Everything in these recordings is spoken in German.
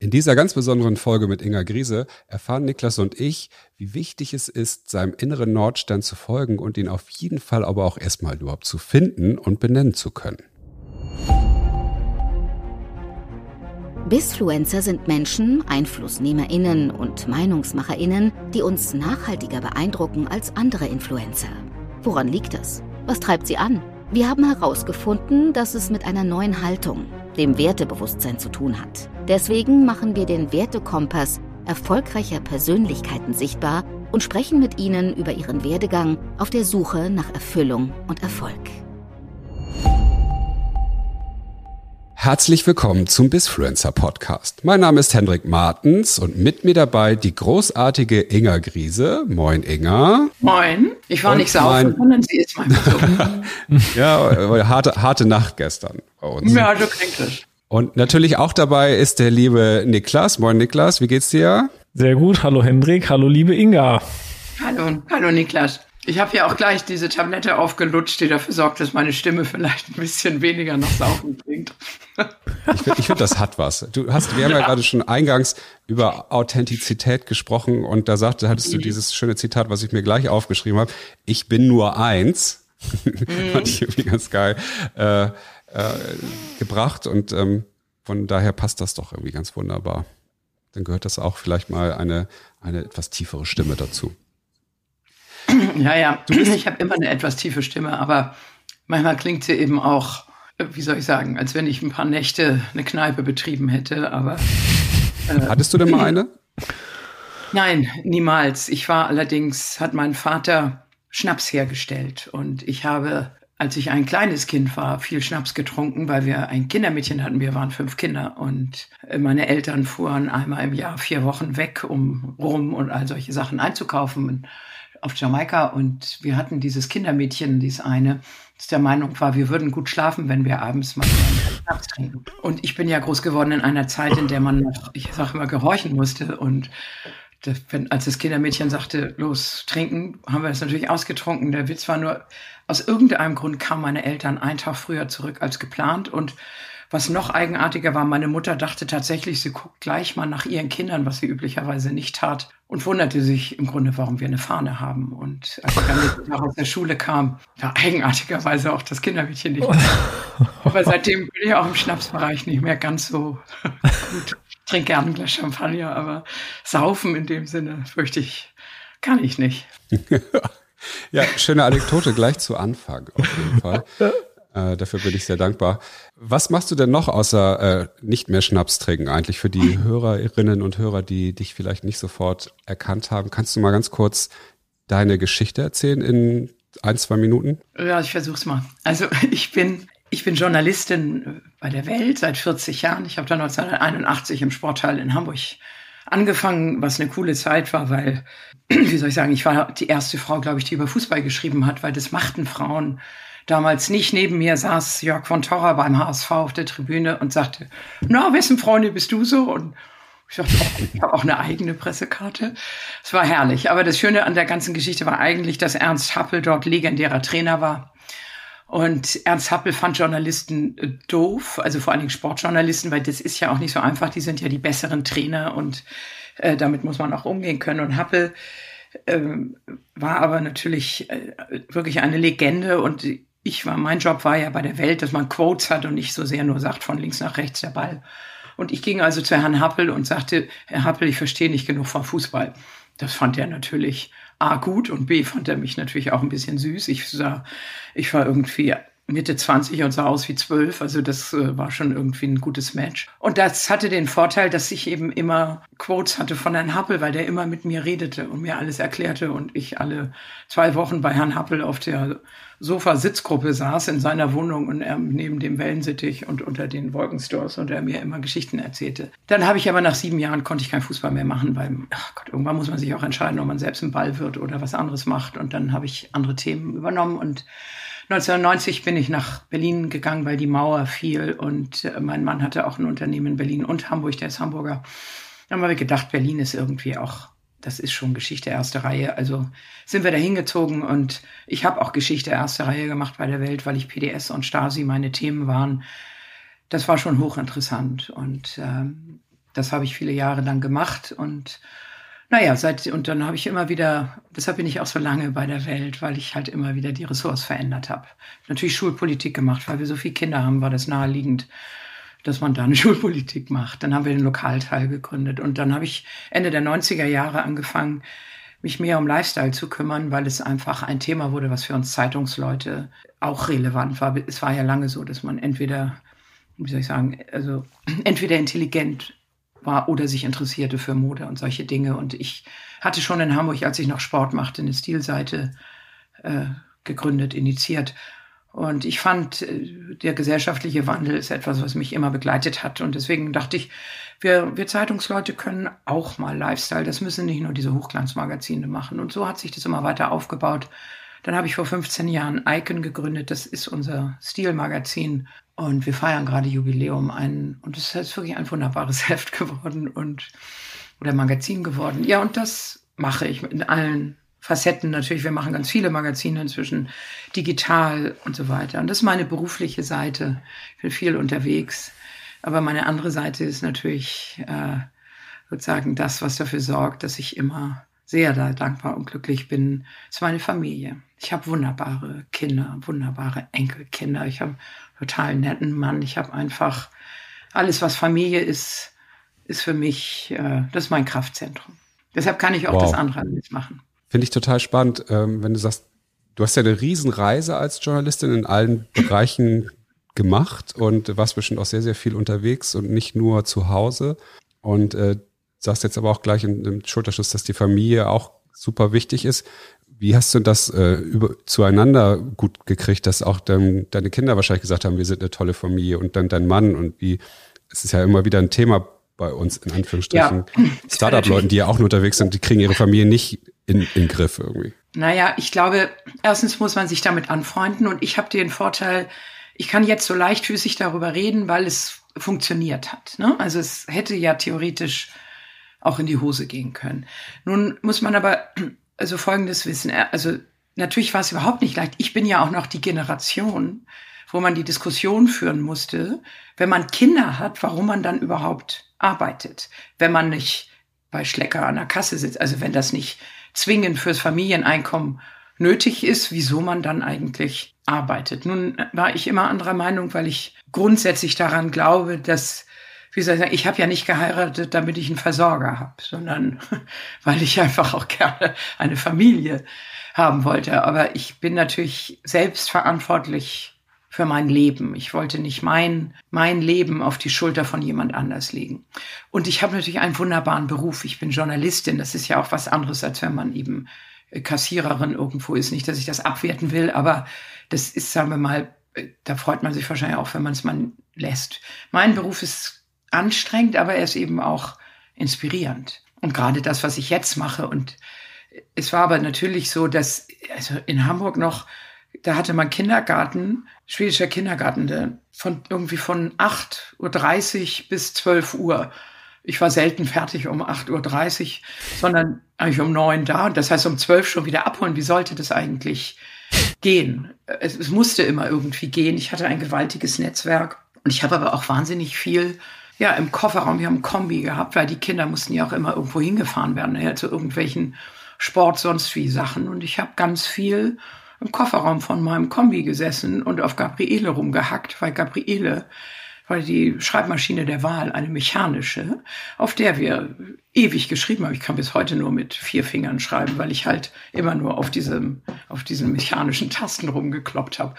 In dieser ganz besonderen Folge mit Inga Griese erfahren Niklas und ich, wie wichtig es ist, seinem inneren Nordstern zu folgen und ihn auf jeden Fall aber auch erstmal überhaupt zu finden und benennen zu können. Bisfluencer sind Menschen, EinflussnehmerInnen und MeinungsmacherInnen, die uns nachhaltiger beeindrucken als andere Influencer. Woran liegt das? Was treibt sie an? Wir haben herausgefunden, dass es mit einer neuen Haltung, dem Wertebewusstsein zu tun hat. Deswegen machen wir den Wertekompass erfolgreicher Persönlichkeiten sichtbar und sprechen mit ihnen über ihren Werdegang auf der Suche nach Erfüllung und Erfolg. Herzlich willkommen zum Bisfluencer Podcast. Mein Name ist Hendrik Martens und mit mir dabei die großartige Inga Griese. Moin Inga. Moin. Ich war und nicht saufen, sondern sie ist mein Besuch. ja, harte, harte Nacht gestern bei uns. Ja, so klingt es. Und natürlich auch dabei ist der liebe Niklas. Moin Niklas, wie geht's dir? Sehr gut. Hallo Hendrik, hallo liebe Inga. Hallo, hallo Niklas. Ich habe ja auch gleich diese Tablette aufgelutscht, die dafür sorgt, dass meine Stimme vielleicht ein bisschen weniger nach Saufen klingt. Ich finde, find, das hat was. Du hast, wir haben ja, ja gerade schon eingangs über Authentizität gesprochen und da sagte, hattest du mhm. dieses schöne Zitat, was ich mir gleich aufgeschrieben habe. Ich bin nur eins. Mhm. Fand ich irgendwie ganz geil. Äh, äh, gebracht und ähm, von daher passt das doch irgendwie ganz wunderbar. Dann gehört das auch vielleicht mal eine, eine etwas tiefere Stimme dazu. Ja, ja, ich habe immer eine etwas tiefe Stimme, aber manchmal klingt sie eben auch, wie soll ich sagen, als wenn ich ein paar Nächte eine Kneipe betrieben hätte, aber. Äh, Hattest du denn mal eine? Nein, niemals. Ich war allerdings, hat mein Vater Schnaps hergestellt und ich habe als ich ein kleines Kind war, viel Schnaps getrunken, weil wir ein Kindermädchen hatten. Wir waren fünf Kinder und meine Eltern fuhren einmal im Jahr vier Wochen weg, um rum und all solche Sachen einzukaufen auf Jamaika. Und wir hatten dieses Kindermädchen, dieses eine, das der Meinung war, wir würden gut schlafen, wenn wir abends mal Schnaps trinken. Und ich bin ja groß geworden in einer Zeit, in der man noch, ich sag immer, gehorchen musste und das, wenn, als das Kindermädchen sagte, los, trinken, haben wir das natürlich ausgetrunken. Der Witz war nur, aus irgendeinem Grund kamen meine Eltern einen Tag früher zurück als geplant. Und was noch eigenartiger war, meine Mutter dachte tatsächlich, sie guckt gleich mal nach ihren Kindern, was sie üblicherweise nicht tat. Und wunderte sich im Grunde, warum wir eine Fahne haben. Und als ich dann aus der Schule kam, war eigenartigerweise auch das Kindermädchen nicht. Aber seitdem bin ich auch im Schnapsbereich nicht mehr ganz so gut trinke gerne ein Glas Champagner, aber saufen in dem Sinne fürchte ich, kann ich nicht. ja, schöne Anekdote gleich zu Anfang auf jeden Fall. Äh, dafür bin ich sehr dankbar. Was machst du denn noch außer äh, nicht mehr Schnaps trinken eigentlich für die Hörerinnen und Hörer, die dich vielleicht nicht sofort erkannt haben? Kannst du mal ganz kurz deine Geschichte erzählen in ein, zwei Minuten? Ja, ich versuch's mal. Also ich bin ich bin Journalistin bei der Welt seit 40 Jahren. Ich habe da 1981 im Sportteil in Hamburg angefangen, was eine coole Zeit war, weil, wie soll ich sagen, ich war die erste Frau, glaube ich, die über Fußball geschrieben hat, weil das machten Frauen damals nicht. Neben mir saß Jörg von Torra beim HSV auf der Tribüne und sagte, na, wessen Freunde bist du so? Und ich dachte, ich habe auch eine eigene Pressekarte. Es war herrlich. Aber das Schöne an der ganzen Geschichte war eigentlich, dass Ernst Happel dort legendärer Trainer war und Ernst Happel fand Journalisten äh, doof, also vor allen Dingen Sportjournalisten, weil das ist ja auch nicht so einfach. Die sind ja die besseren Trainer und äh, damit muss man auch umgehen können. Und Happel äh, war aber natürlich äh, wirklich eine Legende und ich war, mein Job war ja bei der Welt, dass man Quotes hat und nicht so sehr nur sagt von links nach rechts der Ball. Und ich ging also zu Herrn Happel und sagte, Herr Happel, ich verstehe nicht genug vom Fußball. Das fand er natürlich A gut und B fand er mich natürlich auch ein bisschen süß. Ich sah, ich war irgendwie Mitte 20 und sah aus wie 12. Also das äh, war schon irgendwie ein gutes Match. Und das hatte den Vorteil, dass ich eben immer Quotes hatte von Herrn Happel, weil der immer mit mir redete und mir alles erklärte und ich alle zwei Wochen bei Herrn Happel auf der Sofa-Sitzgruppe saß in seiner Wohnung und er neben dem Wellensittich und unter den Wolkenstores und er mir immer Geschichten erzählte. Dann habe ich aber nach sieben Jahren konnte ich kein Fußball mehr machen, weil, ach Gott, irgendwann muss man sich auch entscheiden, ob man selbst ein Ball wird oder was anderes macht. Und dann habe ich andere Themen übernommen und 1990 bin ich nach Berlin gegangen, weil die Mauer fiel und äh, mein Mann hatte auch ein Unternehmen in Berlin und Hamburg, der ist Hamburger. Dann haben wir gedacht, Berlin ist irgendwie auch das ist schon Geschichte erste Reihe. Also sind wir da hingezogen und ich habe auch Geschichte erste Reihe gemacht bei der Welt, weil ich PDS und Stasi meine Themen waren. Das war schon hochinteressant und ähm, das habe ich viele Jahre lang gemacht und naja, seit, und dann habe ich immer wieder, deshalb bin ich auch so lange bei der Welt, weil ich halt immer wieder die Ressorts verändert habe. Natürlich Schulpolitik gemacht, weil wir so viele Kinder haben, war das naheliegend, dass man da eine Schulpolitik macht. Dann haben wir den Lokalteil gegründet und dann habe ich Ende der 90er Jahre angefangen, mich mehr um Lifestyle zu kümmern, weil es einfach ein Thema wurde, was für uns Zeitungsleute auch relevant war. Es war ja lange so, dass man entweder, wie soll ich sagen, also entweder intelligent war oder sich interessierte für Mode und solche Dinge. Und ich hatte schon in Hamburg, als ich noch Sport machte, eine Stilseite äh, gegründet, initiiert. Und ich fand, äh, der gesellschaftliche Wandel ist etwas, was mich immer begleitet hat. Und deswegen dachte ich, wir, wir Zeitungsleute können auch mal Lifestyle. Das müssen nicht nur diese Hochglanzmagazine machen. Und so hat sich das immer weiter aufgebaut. Dann habe ich vor 15 Jahren Icon gegründet. Das ist unser Stilmagazin. Und wir feiern gerade Jubiläum ein. Und es ist wirklich ein wunderbares Heft geworden und oder Magazin geworden. Ja, und das mache ich in allen Facetten natürlich. Wir machen ganz viele Magazine inzwischen, digital und so weiter. Und das ist meine berufliche Seite. Ich bin viel unterwegs. Aber meine andere Seite ist natürlich äh, sozusagen das, was dafür sorgt, dass ich immer sehr da dankbar und glücklich bin, ist meine Familie. Ich habe wunderbare Kinder, wunderbare Enkelkinder. Ich habe einen total netten Mann. Ich habe einfach alles, was Familie ist, ist für mich, äh, das ist mein Kraftzentrum. Deshalb kann ich auch wow. das andere alles machen. Finde ich total spannend, ähm, wenn du sagst, du hast ja eine Riesenreise als Journalistin in allen Bereichen gemacht und warst bestimmt auch sehr, sehr viel unterwegs und nicht nur zu Hause. Und äh, sagst jetzt aber auch gleich im Schulterschluss, dass die Familie auch super wichtig ist. Wie hast du das äh, über, zueinander gut gekriegt, dass auch dein, deine Kinder wahrscheinlich gesagt haben, wir sind eine tolle Familie und dann dein Mann und wie, es ist ja immer wieder ein Thema bei uns, in Anführungsstrichen, ja, Startup-Leuten, die ja auch nur unterwegs sind, die kriegen ihre Familie nicht in, in den Griff irgendwie. Naja, ich glaube, erstens muss man sich damit anfreunden und ich habe den Vorteil, ich kann jetzt so leichtfüßig darüber reden, weil es funktioniert hat. Ne? Also es hätte ja theoretisch auch in die Hose gehen können. Nun muss man aber also Folgendes wissen. Also natürlich war es überhaupt nicht leicht. Ich bin ja auch noch die Generation, wo man die Diskussion führen musste, wenn man Kinder hat, warum man dann überhaupt arbeitet, wenn man nicht bei Schlecker an der Kasse sitzt. Also wenn das nicht zwingend fürs Familieneinkommen nötig ist, wieso man dann eigentlich arbeitet. Nun war ich immer anderer Meinung, weil ich grundsätzlich daran glaube, dass wie soll ich sagen, ich habe ja nicht geheiratet, damit ich einen Versorger habe, sondern weil ich einfach auch gerne eine Familie haben wollte. Aber ich bin natürlich selbst verantwortlich für mein Leben. Ich wollte nicht mein, mein Leben auf die Schulter von jemand anders legen. Und ich habe natürlich einen wunderbaren Beruf. Ich bin Journalistin. Das ist ja auch was anderes, als wenn man eben Kassiererin irgendwo ist. Nicht, dass ich das abwerten will, aber das ist, sagen wir mal, da freut man sich wahrscheinlich auch, wenn man es mal lässt. Mein Beruf ist anstrengend, aber er ist eben auch inspirierend. Und gerade das, was ich jetzt mache. Und es war aber natürlich so, dass also in Hamburg noch, da hatte man Kindergarten, schwedischer Kindergarten, der von irgendwie von 8.30 Uhr bis 12 Uhr. Ich war selten fertig um 8.30 Uhr, sondern eigentlich um 9 da. Das heißt, um 12 schon wieder abholen. Wie sollte das eigentlich gehen? Es, es musste immer irgendwie gehen. Ich hatte ein gewaltiges Netzwerk. Und ich habe aber auch wahnsinnig viel ja, im Kofferraum, wir haben Kombi gehabt, weil die Kinder mussten ja auch immer irgendwo hingefahren werden, ja, zu irgendwelchen Sport, sonst wie Sachen. Und ich habe ganz viel im Kofferraum von meinem Kombi gesessen und auf Gabriele rumgehackt, weil Gabriele war die Schreibmaschine der Wahl, eine mechanische, auf der wir ewig geschrieben haben. Ich kann bis heute nur mit vier Fingern schreiben, weil ich halt immer nur auf diesem, auf diesen mechanischen Tasten rumgekloppt habe.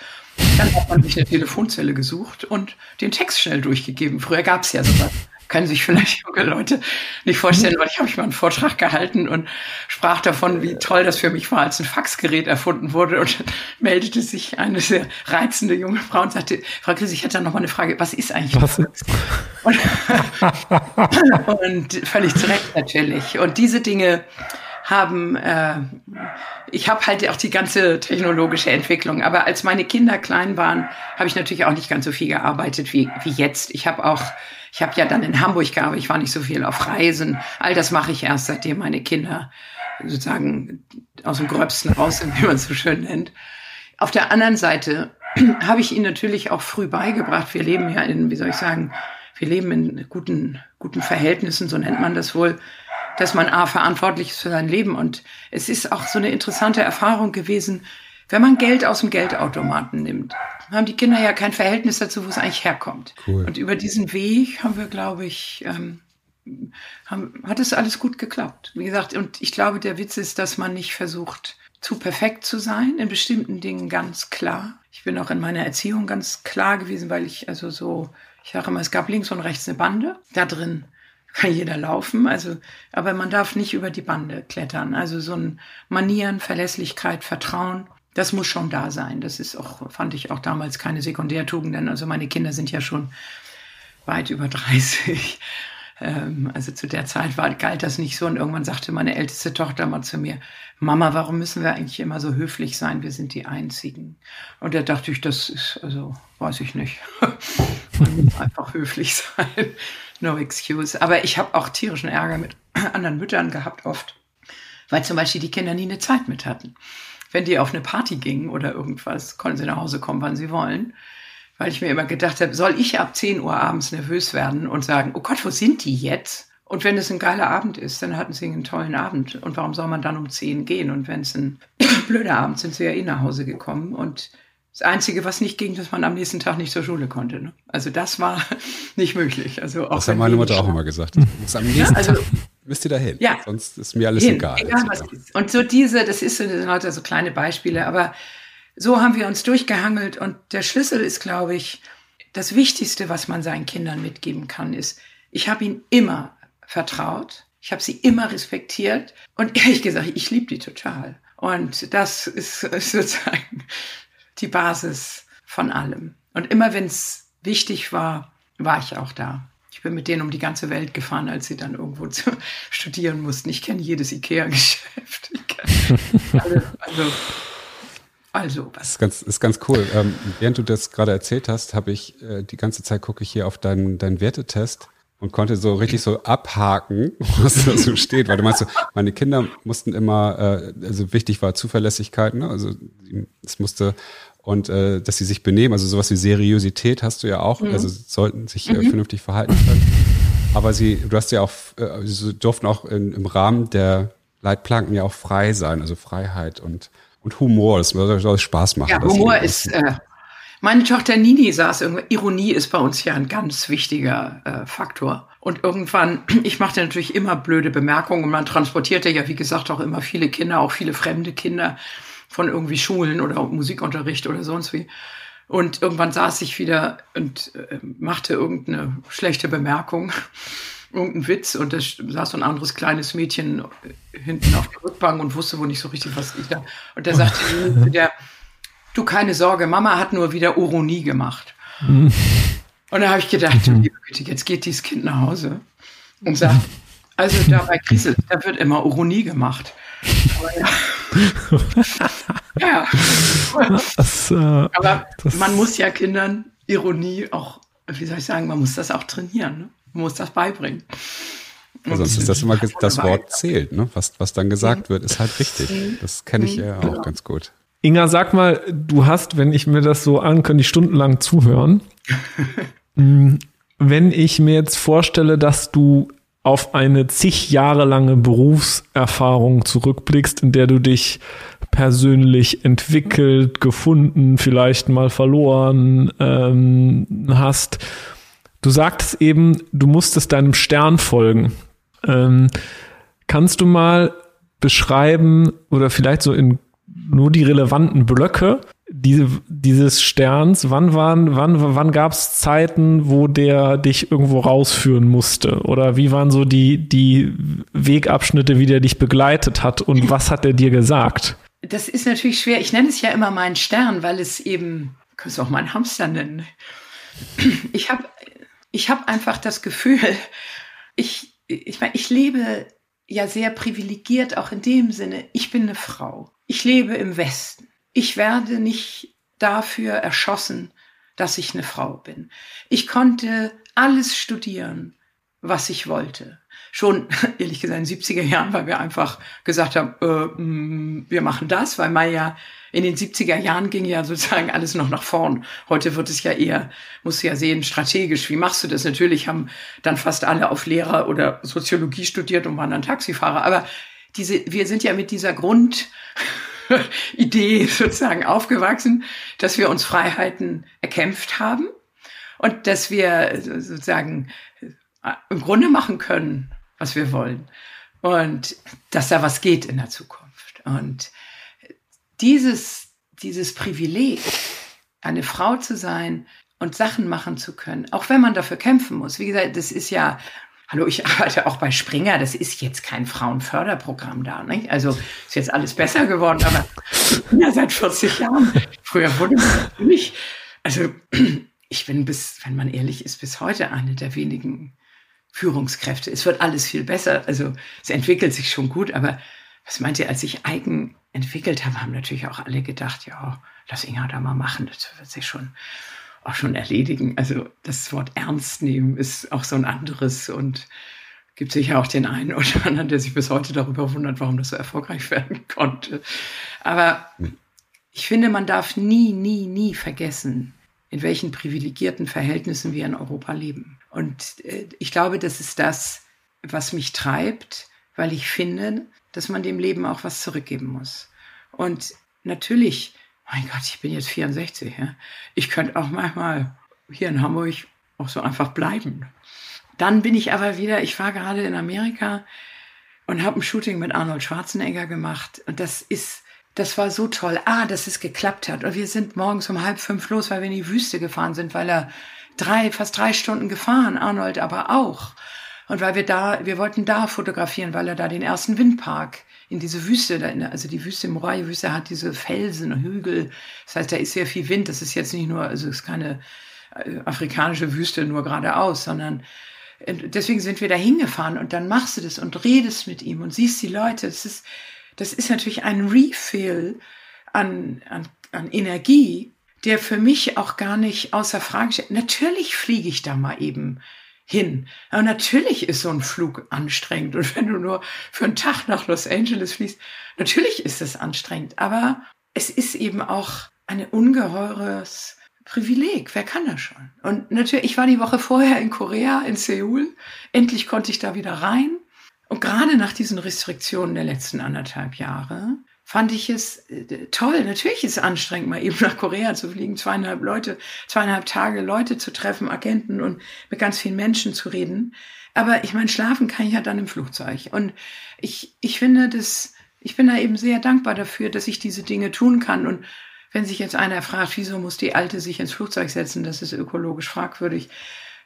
Dann hat man sich eine Telefonzelle gesucht und den Text schnell durchgegeben. Früher gab es ja sowas können sich vielleicht junge Leute nicht vorstellen, weil ich habe mal einen Vortrag gehalten und sprach davon, wie toll das für mich war, als ein Faxgerät erfunden wurde und meldete sich eine sehr reizende junge Frau und sagte, Frau Krise, ich hätte da noch mal eine Frage, was ist eigentlich was? Fax? Und, und völlig zu Recht natürlich. Und diese Dinge haben, äh, ich habe halt auch die ganze technologische Entwicklung, aber als meine Kinder klein waren, habe ich natürlich auch nicht ganz so viel gearbeitet wie, wie jetzt. Ich habe auch ich habe ja dann in Hamburg gearbeitet, ich war nicht so viel auf Reisen. All das mache ich erst, seitdem meine Kinder sozusagen aus dem Gröbsten raus sind, wie man es so schön nennt. Auf der anderen Seite habe ich ihnen natürlich auch früh beigebracht. Wir leben ja in, wie soll ich sagen, wir leben in guten, guten Verhältnissen, so nennt man das wohl, dass man A, verantwortlich ist für sein Leben. Und es ist auch so eine interessante Erfahrung gewesen, wenn man Geld aus dem Geldautomaten nimmt, haben die Kinder ja kein Verhältnis dazu, wo es eigentlich herkommt. Cool. Und über diesen Weg haben wir, glaube ich, ähm, haben, hat es alles gut geklappt. Wie gesagt, und ich glaube, der Witz ist, dass man nicht versucht, zu perfekt zu sein, in bestimmten Dingen ganz klar. Ich bin auch in meiner Erziehung ganz klar gewesen, weil ich also so, ich sage immer, es gab links und rechts eine Bande. Da drin kann jeder laufen, also, aber man darf nicht über die Bande klettern. Also so ein Manieren, Verlässlichkeit, Vertrauen, das muss schon da sein. Das ist auch, fand ich auch damals keine Sekundärtugenden. Also meine Kinder sind ja schon weit über 30. Ähm, also zu der Zeit war, galt das nicht so. Und irgendwann sagte meine älteste Tochter mal zu mir, Mama, warum müssen wir eigentlich immer so höflich sein? Wir sind die Einzigen. Und da dachte ich, das ist, also, weiß ich nicht. Man muss einfach höflich sein. No excuse. Aber ich habe auch tierischen Ärger mit anderen Müttern gehabt oft, weil zum Beispiel die Kinder nie eine Zeit mit hatten. Wenn die auf eine Party gingen oder irgendwas, konnten sie nach Hause kommen, wann sie wollen weil ich mir immer gedacht habe, soll ich ab 10 Uhr abends nervös werden und sagen, oh Gott, wo sind die jetzt? Und wenn es ein geiler Abend ist, dann hatten sie einen tollen Abend. Und warum soll man dann um 10 gehen? Und wenn es ein blöder Abend sind sie ja eh nach Hause gekommen. Und das Einzige, was nicht ging, dass man am nächsten Tag nicht zur Schule konnte. Ne? Also das war nicht möglich. Also auch das hat meine Mutter auch immer gesagt. muss am nächsten ja, also, Tag müsst ihr da hin. Ja, sonst ist mir alles hin, egal. egal was ist. Und so diese, das ist so, das sind lauter so kleine Beispiele, aber so haben wir uns durchgehangelt und der Schlüssel ist, glaube ich, das Wichtigste, was man seinen Kindern mitgeben kann, ist, ich habe ihnen immer vertraut, ich habe sie immer respektiert und ehrlich gesagt, ich liebe die total. Und das ist sozusagen die Basis von allem. Und immer wenn es wichtig war, war ich auch da. Ich bin mit denen um die ganze Welt gefahren, als sie dann irgendwo zu studieren mussten. Ich kenne jedes Ikea-Geschäft. Also, also also was. Ist ganz, ist ganz cool. Ähm, während du das gerade erzählt hast, habe ich äh, die ganze Zeit gucke ich hier auf deinen, deinen Wertetest und konnte so richtig so abhaken, was da so steht, weil du meinst so, meine Kinder mussten immer, äh, also wichtig war Zuverlässigkeit, ne? also es musste und äh, dass sie sich benehmen, also sowas wie Seriosität hast du ja auch, mhm. also sollten sich äh, mhm. vernünftig verhalten können. Aber sie, du hast ja auch, äh, sie durften auch in, im Rahmen der Leitplanken ja auch frei sein, also Freiheit und und Humor, das soll Spaß machen. Ja, Humor ist, äh, meine Tochter Nini saß irgendwie, Ironie ist bei uns ja ein ganz wichtiger äh, Faktor. Und irgendwann, ich machte natürlich immer blöde Bemerkungen und man transportierte ja, wie gesagt, auch immer viele Kinder, auch viele fremde Kinder von irgendwie Schulen oder Musikunterricht oder sonst wie. Und irgendwann saß ich wieder und äh, machte irgendeine schlechte Bemerkung irgendeinen Witz und da saß so ein anderes kleines Mädchen hinten auf der Rückbank und wusste wohl nicht so richtig, was ich da. Und der sagte der, du keine Sorge, Mama hat nur wieder Uronie gemacht. und da habe ich gedacht, Güte, jetzt geht dieses Kind nach Hause und sagt, also da bei Kriesel, da wird immer Uronie gemacht. Aber ja. ja. Das, äh, Aber man muss ja Kindern Ironie auch, wie soll ich sagen, man muss das auch trainieren. Ne? Man muss das beibringen. Und sonst ist das immer das Wort zählt, ne? Was, was dann gesagt mhm. wird, ist halt richtig. Mhm. Das kenne ich ja auch genau. ganz gut. Inga, sag mal, du hast, wenn ich mir das so an, könnte ich stundenlang zuhören. Mm, wenn ich mir jetzt vorstelle, dass du auf eine zig Jahre lange Berufserfahrung zurückblickst, in der du dich persönlich entwickelt, gefunden, vielleicht mal verloren ähm, hast Du sagtest eben, du musstest deinem Stern folgen. Ähm, kannst du mal beschreiben oder vielleicht so in nur die relevanten Blöcke diese, dieses Sterns, wann waren, wann, wann gab es Zeiten, wo der dich irgendwo rausführen musste? Oder wie waren so die, die Wegabschnitte, wie der dich begleitet hat und was hat er dir gesagt? Das ist natürlich schwer. Ich nenne es ja immer meinen Stern, weil es eben, kannst du auch meinen Hamster nennen. Ich habe ich habe einfach das Gefühl, ich, ich meine, ich lebe ja sehr privilegiert, auch in dem Sinne, ich bin eine Frau. Ich lebe im Westen. Ich werde nicht dafür erschossen, dass ich eine Frau bin. Ich konnte alles studieren, was ich wollte. Schon, ehrlich gesagt, in den 70er Jahren, weil wir einfach gesagt haben, äh, mh, wir machen das, weil man ja in den 70er Jahren ging ja sozusagen alles noch nach vorn. Heute wird es ja eher, musst du ja sehen, strategisch. Wie machst du das? Natürlich haben dann fast alle auf Lehrer oder Soziologie studiert und waren dann Taxifahrer. Aber diese, wir sind ja mit dieser Grundidee sozusagen aufgewachsen, dass wir uns Freiheiten erkämpft haben und dass wir sozusagen äh, im Grunde machen können, was wir wollen. Und dass da was geht in der Zukunft. Und dieses, dieses Privileg, eine Frau zu sein und Sachen machen zu können, auch wenn man dafür kämpfen muss. Wie gesagt, das ist ja, hallo, ich arbeite auch bei Springer, das ist jetzt kein Frauenförderprogramm da, nicht? Also ist jetzt alles besser geworden, aber ja, seit 40 Jahren. Früher wurde man natürlich, also ich bin bis, wenn man ehrlich ist, bis heute eine der wenigen Führungskräfte. Es wird alles viel besser. Also es entwickelt sich schon gut, aber was meint ihr, als ich eigen entwickelt habe, haben natürlich auch alle gedacht, ja, lass Inga da mal machen, das wird sich schon auch schon erledigen. Also das Wort ernst nehmen ist auch so ein anderes und gibt sicher auch den einen oder anderen, der sich bis heute darüber wundert, warum das so erfolgreich werden konnte. Aber ich finde, man darf nie, nie, nie vergessen, in welchen privilegierten Verhältnissen wir in Europa leben. Und äh, ich glaube, das ist das, was mich treibt, weil ich finde, dass man dem Leben auch was zurückgeben muss. Und natürlich, mein Gott, ich bin jetzt 64, ja? ich könnte auch manchmal hier in Hamburg auch so einfach bleiben. Dann bin ich aber wieder, ich war gerade in Amerika und habe ein Shooting mit Arnold Schwarzenegger gemacht. Und das ist, das war so toll. Ah, dass es geklappt hat. Und wir sind morgens um halb fünf los, weil wir in die Wüste gefahren sind, weil er drei, fast drei Stunden gefahren, Arnold aber auch. Und weil wir da, wir wollten da fotografieren, weil er da den ersten Windpark in diese Wüste, also die Wüste, Morai-Wüste hat diese Felsen, Hügel. Das heißt, da ist sehr viel Wind. Das ist jetzt nicht nur, also es ist keine äh, afrikanische Wüste nur geradeaus, sondern äh, deswegen sind wir da hingefahren und dann machst du das und redest mit ihm und siehst die Leute. Das ist, das ist natürlich ein Refill an, an, an Energie, der für mich auch gar nicht außer Frage steht. Natürlich fliege ich da mal eben hin. Aber natürlich ist so ein Flug anstrengend. Und wenn du nur für einen Tag nach Los Angeles fliegst, natürlich ist es anstrengend. Aber es ist eben auch ein ungeheures Privileg. Wer kann das schon? Und natürlich, ich war die Woche vorher in Korea, in Seoul. Endlich konnte ich da wieder rein. Und gerade nach diesen Restriktionen der letzten anderthalb Jahre fand ich es äh, toll. Natürlich ist es anstrengend, mal eben nach Korea zu fliegen, zweieinhalb Leute, zweieinhalb Tage Leute zu treffen, Agenten und mit ganz vielen Menschen zu reden. Aber ich meine, schlafen kann ich ja dann im Flugzeug. Und ich, ich finde das, ich bin da eben sehr dankbar dafür, dass ich diese Dinge tun kann. Und wenn sich jetzt einer fragt, wieso muss die Alte sich ins Flugzeug setzen, das ist ökologisch fragwürdig,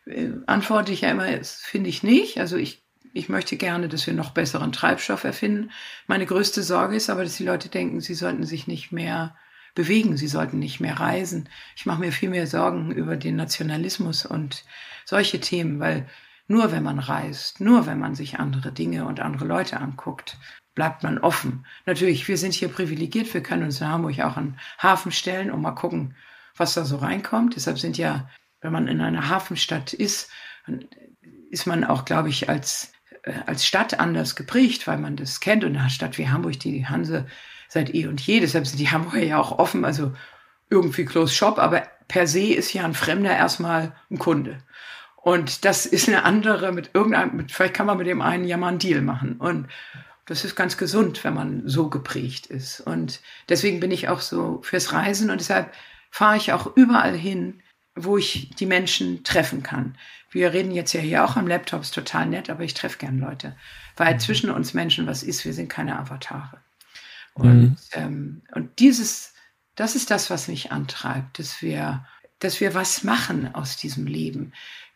äh, antworte ich ja immer, das finde ich nicht. Also ich ich möchte gerne, dass wir noch besseren Treibstoff erfinden. Meine größte Sorge ist aber, dass die Leute denken, sie sollten sich nicht mehr bewegen, sie sollten nicht mehr reisen. Ich mache mir viel mehr Sorgen über den Nationalismus und solche Themen, weil nur wenn man reist, nur wenn man sich andere Dinge und andere Leute anguckt, bleibt man offen. Natürlich, wir sind hier privilegiert, wir können uns in Hamburg auch an Hafen stellen und mal gucken, was da so reinkommt. Deshalb sind ja, wenn man in einer Hafenstadt ist, ist man auch, glaube ich, als als Stadt anders geprägt, weil man das kennt. Und eine Stadt wie Hamburg, die Hanse seit eh und je, deshalb sind die Hamburger ja auch offen, also irgendwie Close Shop, aber per se ist ja ein Fremder erstmal ein Kunde. Und das ist eine andere mit irgendeinem, vielleicht kann man mit dem einen ja mal einen Deal machen. Und das ist ganz gesund, wenn man so geprägt ist. Und deswegen bin ich auch so fürs Reisen und deshalb fahre ich auch überall hin, wo ich die Menschen treffen kann. Wir reden jetzt ja hier auch am Laptop, ist total nett, aber ich treffe gern Leute, weil mhm. zwischen uns Menschen was ist, wir sind keine Avatare. Und, mhm. ähm, und dieses, das ist das, was mich antreibt, dass wir, dass wir was machen aus diesem Leben.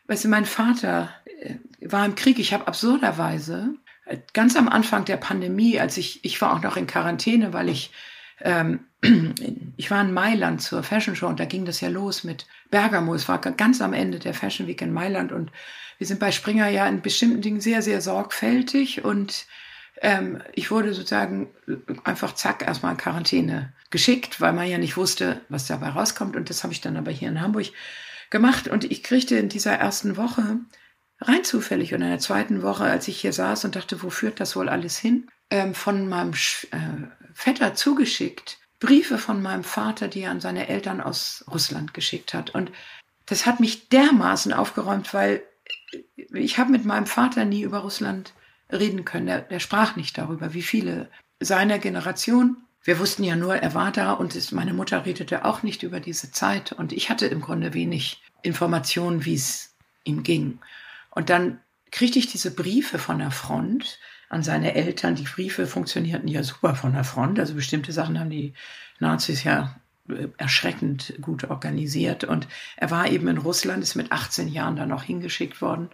Weißt du, mein Vater äh, war im Krieg. Ich habe absurderweise äh, ganz am Anfang der Pandemie, als ich, ich war auch noch in Quarantäne, weil ich ähm, ich war in Mailand zur Fashion Show und da ging das ja los mit Bergamo. Es war ganz am Ende der Fashion Week in Mailand und wir sind bei Springer ja in bestimmten Dingen sehr, sehr sorgfältig und ähm, ich wurde sozusagen einfach zack erstmal in Quarantäne geschickt, weil man ja nicht wusste, was dabei rauskommt und das habe ich dann aber hier in Hamburg gemacht und ich kriegte in dieser ersten Woche rein zufällig und in der zweiten Woche, als ich hier saß und dachte, wo führt das wohl alles hin, ähm, von meinem äh, Vetter zugeschickt. Briefe von meinem Vater, die er an seine Eltern aus Russland geschickt hat. Und das hat mich dermaßen aufgeräumt, weil ich habe mit meinem Vater nie über Russland reden können. Der, der sprach nicht darüber, wie viele seiner Generation. Wir wussten ja nur, er war da und es, meine Mutter redete auch nicht über diese Zeit. Und ich hatte im Grunde wenig Informationen, wie es ihm ging. Und dann kriegte ich diese Briefe von der Front an seine Eltern. Die Briefe funktionierten ja super von der Front. Also bestimmte Sachen haben die Nazis ja äh, erschreckend gut organisiert. Und er war eben in Russland, ist mit 18 Jahren dann noch hingeschickt worden.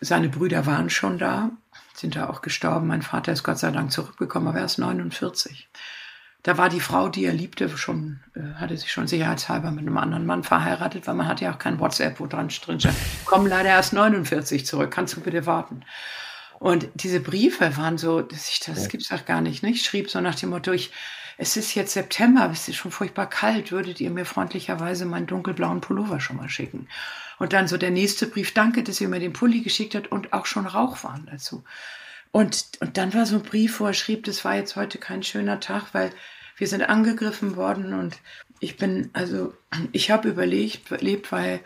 Seine Brüder waren schon da, sind da auch gestorben. Mein Vater ist Gott sei Dank zurückgekommen, aber er ist 49. Da war die Frau, die er liebte, schon, äh, hatte sich schon sicherheitshalber mit einem anderen Mann verheiratet, weil man hat ja auch kein WhatsApp, wo dran drin stand, komm leider erst 49 zurück, kannst du bitte warten? Und diese Briefe waren so, dass ich, das gibt's auch gar nicht, ne? Ich schrieb so nach dem Motto, ich, es ist jetzt September, es ist schon furchtbar kalt, würdet ihr mir freundlicherweise meinen dunkelblauen Pullover schon mal schicken? Und dann so der nächste Brief, danke, dass ihr mir den Pulli geschickt habt und auch schon Rauch waren dazu. Und, und dann war so ein Brief, wo er schrieb, das war jetzt heute kein schöner Tag, weil wir sind angegriffen worden und ich bin, also ich habe überlebt, überlebt, weil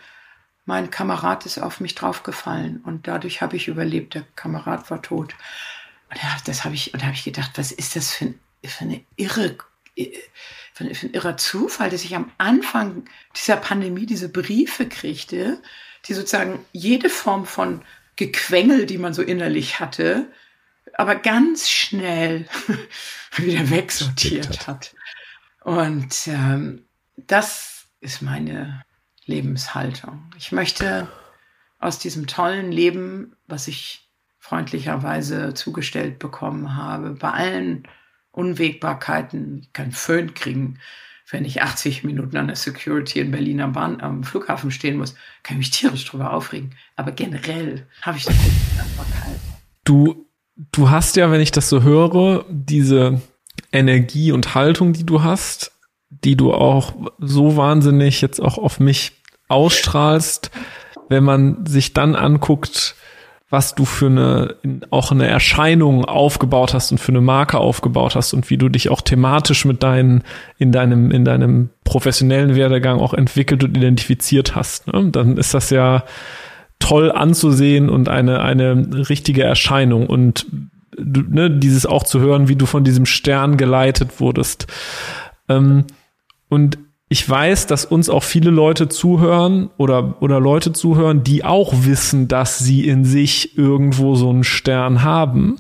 mein Kamerad ist auf mich draufgefallen und dadurch habe ich überlebt. Der Kamerad war tot. Und ja, das habe ich, und da habe ich gedacht, was ist das für, ein, für eine irre, für ein, für ein irrer Zufall, dass ich am Anfang dieser Pandemie diese Briefe kriegte, die sozusagen jede Form von Gequengel, die man so innerlich hatte, aber ganz schnell wieder wegsortiert hat. Und ähm, das ist meine Lebenshaltung. Ich möchte aus diesem tollen Leben, was ich freundlicherweise zugestellt bekommen habe, bei allen Unwägbarkeiten, kein Föhn kriegen, wenn ich 80 Minuten an der Security in Berlin am, Bahn, am Flughafen stehen muss, kann ich mich tierisch drüber aufregen. Aber generell habe ich da Dankbarkeit. Du du hast ja, wenn ich das so höre, diese Energie und Haltung, die du hast, die du auch so wahnsinnig jetzt auch auf mich ausstrahlst, wenn man sich dann anguckt, was du für eine, auch eine Erscheinung aufgebaut hast und für eine Marke aufgebaut hast und wie du dich auch thematisch mit deinen, in deinem, in deinem professionellen Werdegang auch entwickelt und identifiziert hast, ne? dann ist das ja, toll anzusehen und eine, eine richtige Erscheinung und ne, dieses auch zu hören, wie du von diesem Stern geleitet wurdest. Ähm, und ich weiß, dass uns auch viele Leute zuhören oder, oder Leute zuhören, die auch wissen, dass sie in sich irgendwo so einen Stern haben,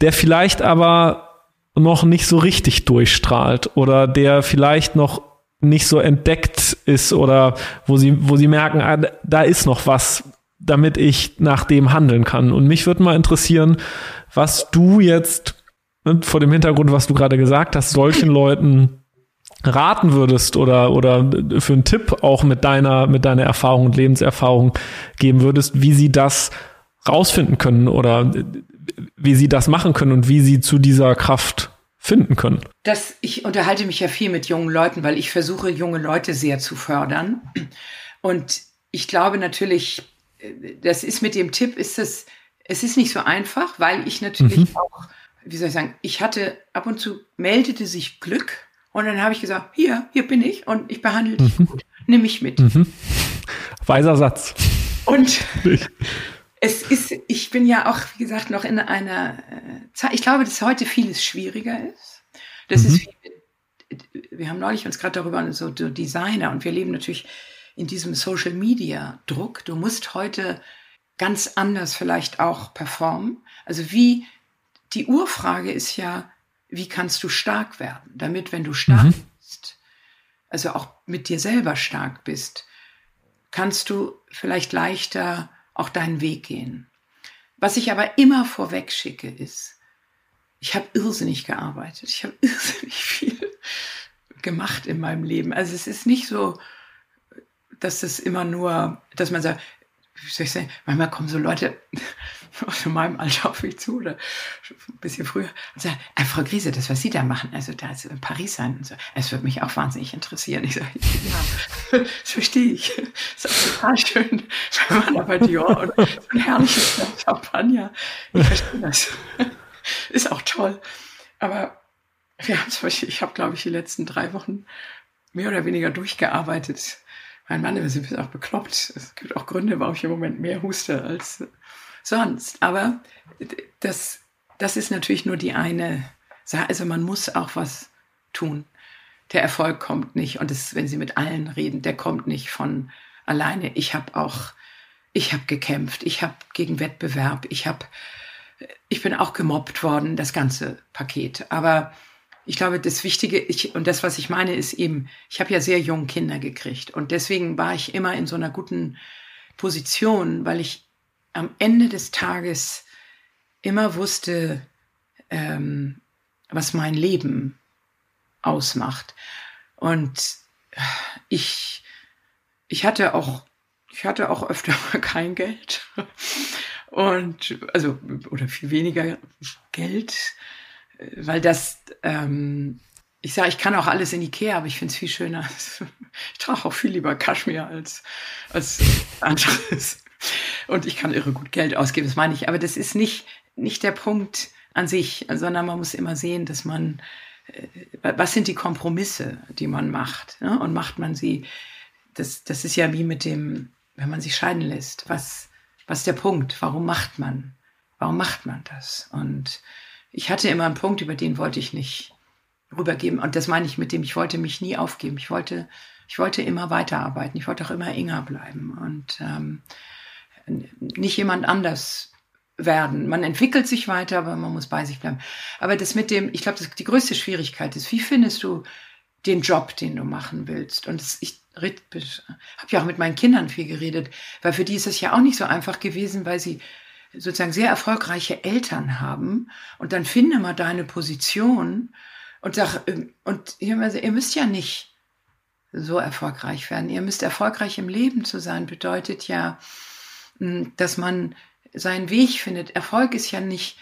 der vielleicht aber noch nicht so richtig durchstrahlt oder der vielleicht noch nicht so entdeckt ist oder wo sie, wo sie merken, ah, da ist noch was, damit ich nach dem handeln kann. Und mich würde mal interessieren, was du jetzt ne, vor dem Hintergrund, was du gerade gesagt hast, solchen Leuten raten würdest oder, oder für einen Tipp auch mit deiner, mit deiner Erfahrung und Lebenserfahrung geben würdest, wie sie das rausfinden können oder wie sie das machen können und wie sie zu dieser Kraft finden können. Das, ich unterhalte mich ja viel mit jungen Leuten, weil ich versuche, junge Leute sehr zu fördern. Und ich glaube natürlich, das ist mit dem Tipp, ist es, es ist nicht so einfach, weil ich natürlich mhm. auch, wie soll ich sagen, ich hatte ab und zu meldete sich Glück und dann habe ich gesagt, hier, hier bin ich und ich behandle dich mhm. gut, nimm mich mit. Mhm. Weiser Satz. Und es ist, ich bin ja auch, wie gesagt, noch in einer äh, Zeit, ich glaube, dass heute vieles schwieriger ist. Das mhm. ist, wir haben neulich uns gerade darüber, so Designer, und wir leben natürlich in diesem Social Media Druck. Du musst heute ganz anders vielleicht auch performen. Also wie, die Urfrage ist ja, wie kannst du stark werden? Damit, wenn du stark mhm. bist, also auch mit dir selber stark bist, kannst du vielleicht leichter auch deinen Weg gehen. Was ich aber immer vorweg schicke, ist, ich habe irrsinnig gearbeitet. Ich habe irrsinnig viel gemacht in meinem Leben. Also es ist nicht so, dass es immer nur, dass man sagt, wie soll ich sagen, manchmal kommen so Leute, aus meinem Alter auf mich zu oder ein bisschen früher und sagt, äh, Frau Griese, das, was Sie da machen, also da ist in Paris sein und so, es würde mich auch wahnsinnig interessieren. Ich sage, ja, das verstehe ich. Das ist auch total schön, wenn man da bei Dior und so ein herrliches Champagner, ich verstehe das. Ist auch toll. Aber wir haben zum Beispiel, ich habe, glaube ich, die letzten drei Wochen mehr oder weniger durchgearbeitet. Mein Mann ist auch bekloppt. Es gibt auch Gründe, warum ich im Moment mehr huste als sonst. Aber das, das ist natürlich nur die eine Sache. Also man muss auch was tun. Der Erfolg kommt nicht. Und das, wenn Sie mit allen reden, der kommt nicht von alleine. Ich habe auch, ich habe gekämpft. Ich habe gegen Wettbewerb. Ich habe, ich bin auch gemobbt worden, das ganze Paket. Aber ich glaube, das Wichtige, ich, und das, was ich meine, ist eben, ich habe ja sehr jung Kinder gekriegt. Und deswegen war ich immer in so einer guten Position, weil ich am Ende des Tages immer wusste, ähm, was mein Leben ausmacht. Und ich, ich hatte auch, ich hatte auch öfter mal kein Geld. Und, also, oder viel weniger Geld, weil das, ähm, ich sage, ich kann auch alles in Ikea, aber ich finde es viel schöner. Ich trage auch viel lieber Kaschmir als, als anderes. Und ich kann irre gut Geld ausgeben, das meine ich. Aber das ist nicht, nicht der Punkt an sich, sondern man muss immer sehen, dass man, äh, was sind die Kompromisse, die man macht? Ne? Und macht man sie, das, das ist ja wie mit dem, wenn man sich scheiden lässt. Was, was ist der Punkt? Warum macht man? Warum macht man das? Und ich hatte immer einen Punkt, über den wollte ich nicht rübergeben. Und das meine ich mit dem, ich wollte mich nie aufgeben. Ich wollte, ich wollte immer weiterarbeiten. Ich wollte auch immer enger bleiben. Und ähm, nicht jemand anders werden. Man entwickelt sich weiter, aber man muss bei sich bleiben. Aber das mit dem, ich glaube, die größte Schwierigkeit ist, wie findest du den Job, den du machen willst? Und das, ich habe ja auch mit meinen Kindern viel geredet, weil für die ist es ja auch nicht so einfach gewesen, weil sie sozusagen sehr erfolgreiche Eltern haben und dann finde mal deine Position und sag, ähm, und ihr müsst ja nicht so erfolgreich werden. Ihr müsst erfolgreich im Leben zu sein, bedeutet ja, dass man seinen Weg findet. Erfolg ist ja nicht,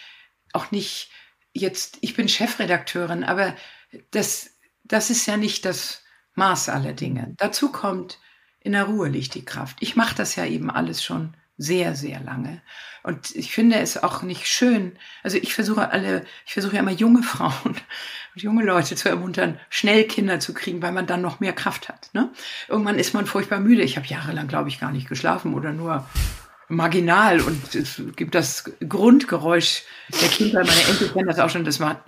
auch nicht jetzt, ich bin Chefredakteurin, aber das, das ist ja nicht das Maß aller Dinge. Dazu kommt, in der Ruhe liegt die Kraft. Ich mache das ja eben alles schon sehr, sehr lange. Und ich finde es auch nicht schön. Also ich versuche alle, ich versuche ja immer junge Frauen und junge Leute zu ermuntern, schnell Kinder zu kriegen, weil man dann noch mehr Kraft hat. Ne? Irgendwann ist man furchtbar müde. Ich habe jahrelang, glaube ich, gar nicht geschlafen oder nur marginal und es gibt das Grundgeräusch der Kinder. Meine Enkel kennen das auch schon, das war,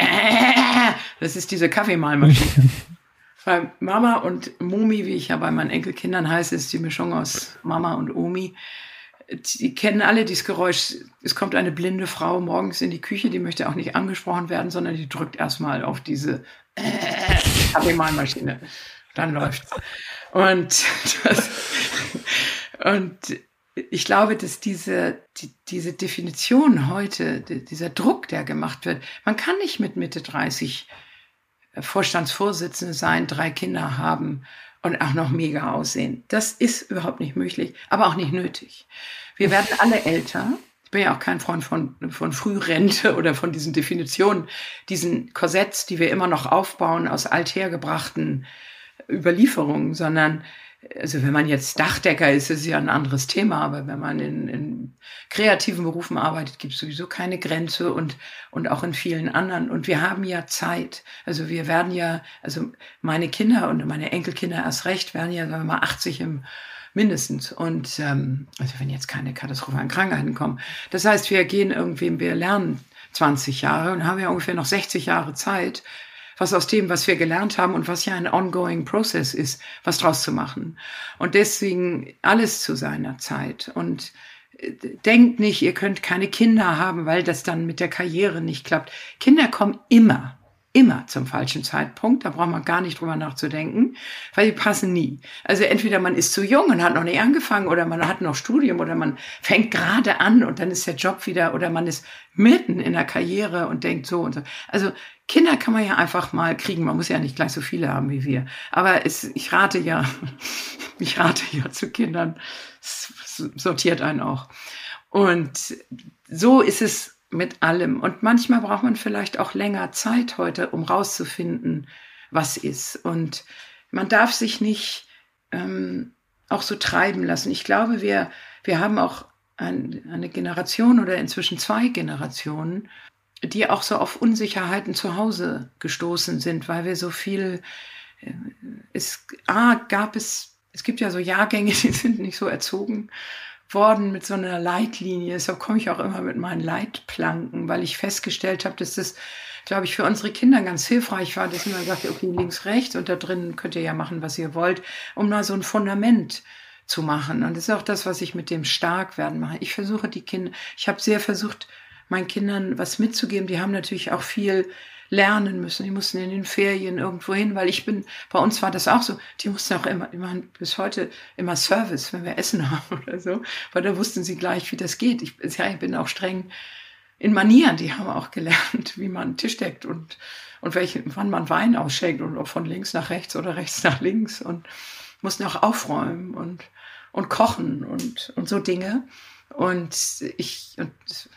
das ist diese Kaffeemalmaschine. Weil Mama und Mumi, wie ich ja bei meinen Enkelkindern heiße, ist die Mischung aus Mama und Omi. Die kennen alle dieses Geräusch. Es kommt eine blinde Frau morgens in die Küche, die möchte auch nicht angesprochen werden, sondern die drückt erstmal auf diese Kaffeemalmaschine. Dann läuft's. Und das, und ich glaube, dass diese, die, diese Definition heute, die, dieser Druck, der gemacht wird, man kann nicht mit Mitte 30 äh, Vorstandsvorsitzende sein, drei Kinder haben und auch noch mega aussehen. Das ist überhaupt nicht möglich, aber auch nicht nötig. Wir werden alle älter. Ich bin ja auch kein Freund von, von Frührente oder von diesen Definitionen, diesen Korsetts, die wir immer noch aufbauen aus althergebrachten Überlieferungen, sondern also wenn man jetzt Dachdecker ist, ist es ja ein anderes Thema, aber wenn man in, in kreativen Berufen arbeitet, gibt es sowieso keine Grenze und, und auch in vielen anderen. Und wir haben ja Zeit. Also wir werden ja, also meine Kinder und meine Enkelkinder erst recht werden ja, sagen wir mal, 80 im mindestens. Und ähm, also wenn jetzt keine katastrophalen Krankheiten kommen. Das heißt, wir gehen irgendwie, wir lernen 20 Jahre und haben ja ungefähr noch 60 Jahre Zeit, was aus dem, was wir gelernt haben und was ja ein ongoing process ist, was draus zu machen. Und deswegen alles zu seiner Zeit. Und äh, denkt nicht, ihr könnt keine Kinder haben, weil das dann mit der Karriere nicht klappt. Kinder kommen immer immer zum falschen Zeitpunkt. Da braucht man gar nicht drüber nachzudenken, weil die passen nie. Also entweder man ist zu jung und hat noch nicht angefangen oder man hat noch Studium oder man fängt gerade an und dann ist der Job wieder oder man ist mitten in der Karriere und denkt so und so. Also Kinder kann man ja einfach mal kriegen. Man muss ja nicht gleich so viele haben wie wir. Aber es, ich rate ja, ich rate ja zu Kindern. Es sortiert einen auch. Und so ist es mit allem. Und manchmal braucht man vielleicht auch länger Zeit heute, um rauszufinden, was ist. Und man darf sich nicht ähm, auch so treiben lassen. Ich glaube, wir, wir haben auch ein, eine Generation oder inzwischen zwei Generationen, die auch so auf Unsicherheiten zu Hause gestoßen sind, weil wir so viel, äh, es ah, gab es, es gibt ja so Jahrgänge, die sind nicht so erzogen worden mit so einer Leitlinie. Deshalb komme ich auch immer mit meinen Leitplanken, weil ich festgestellt habe, dass das, glaube ich, für unsere Kinder ganz hilfreich war, dass man sagt, okay, links, rechts und da drin könnt ihr ja machen, was ihr wollt, um mal so ein Fundament zu machen. Und das ist auch das, was ich mit dem Starkwerden mache. Ich versuche die Kinder, ich habe sehr versucht, meinen Kindern was mitzugeben. Die haben natürlich auch viel lernen müssen. Die mussten in den Ferien irgendwo hin, weil ich bin, bei uns war das auch so, die mussten auch immer, machen bis heute immer Service, wenn wir Essen haben oder so, weil da wussten sie gleich, wie das geht. Ich, ja, ich bin auch streng in Manieren, die haben auch gelernt, wie man einen Tisch deckt und, und welchen, wann man Wein ausschenkt und ob von links nach rechts oder rechts nach links und mussten auch aufräumen und, und kochen und, und so Dinge und ich und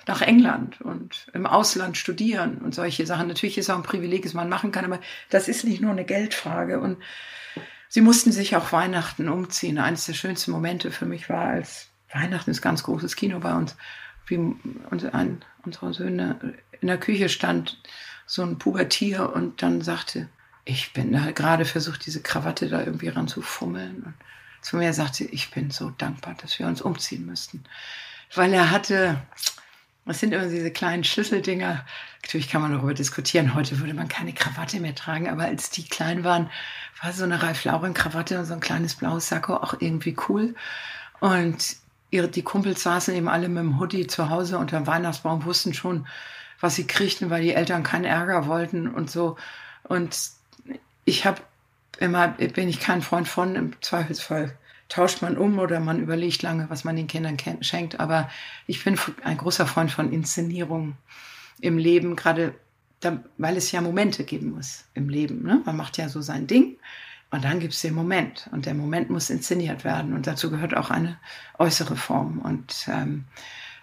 nach England und im Ausland studieren und solche Sachen. Natürlich ist auch ein Privileg, was man machen kann, aber das ist nicht nur eine Geldfrage. Und sie mussten sich auch Weihnachten umziehen. Eines der schönsten Momente für mich war, als Weihnachten ist ganz großes Kino bei uns, wie ein, unsere Söhne in der Küche stand, so ein Pubertier und dann sagte, ich bin da gerade versucht, diese Krawatte da irgendwie ranzufummeln. Und zu mir sagte, ich bin so dankbar, dass wir uns umziehen müssten. Weil er hatte, das sind immer diese kleinen Schlüsseldinger. Natürlich kann man darüber diskutieren. Heute würde man keine Krawatte mehr tragen, aber als die klein waren, war so eine Ralf Lauren Krawatte und so ein kleines blaues Sakko auch irgendwie cool. Und ihre, die Kumpels saßen eben alle mit dem Hoodie zu Hause unter dem Weihnachtsbaum, wussten schon, was sie kriegten, weil die Eltern keinen Ärger wollten und so. Und ich habe immer bin ich kein Freund von, im Zweifelsfall tauscht man um oder man überlegt lange, was man den Kindern schenkt. Aber ich bin ein großer Freund von Inszenierung im Leben, gerade da, weil es ja Momente geben muss im Leben. Ne? Man macht ja so sein Ding und dann gibt es den Moment und der Moment muss inszeniert werden und dazu gehört auch eine äußere Form. Und ähm,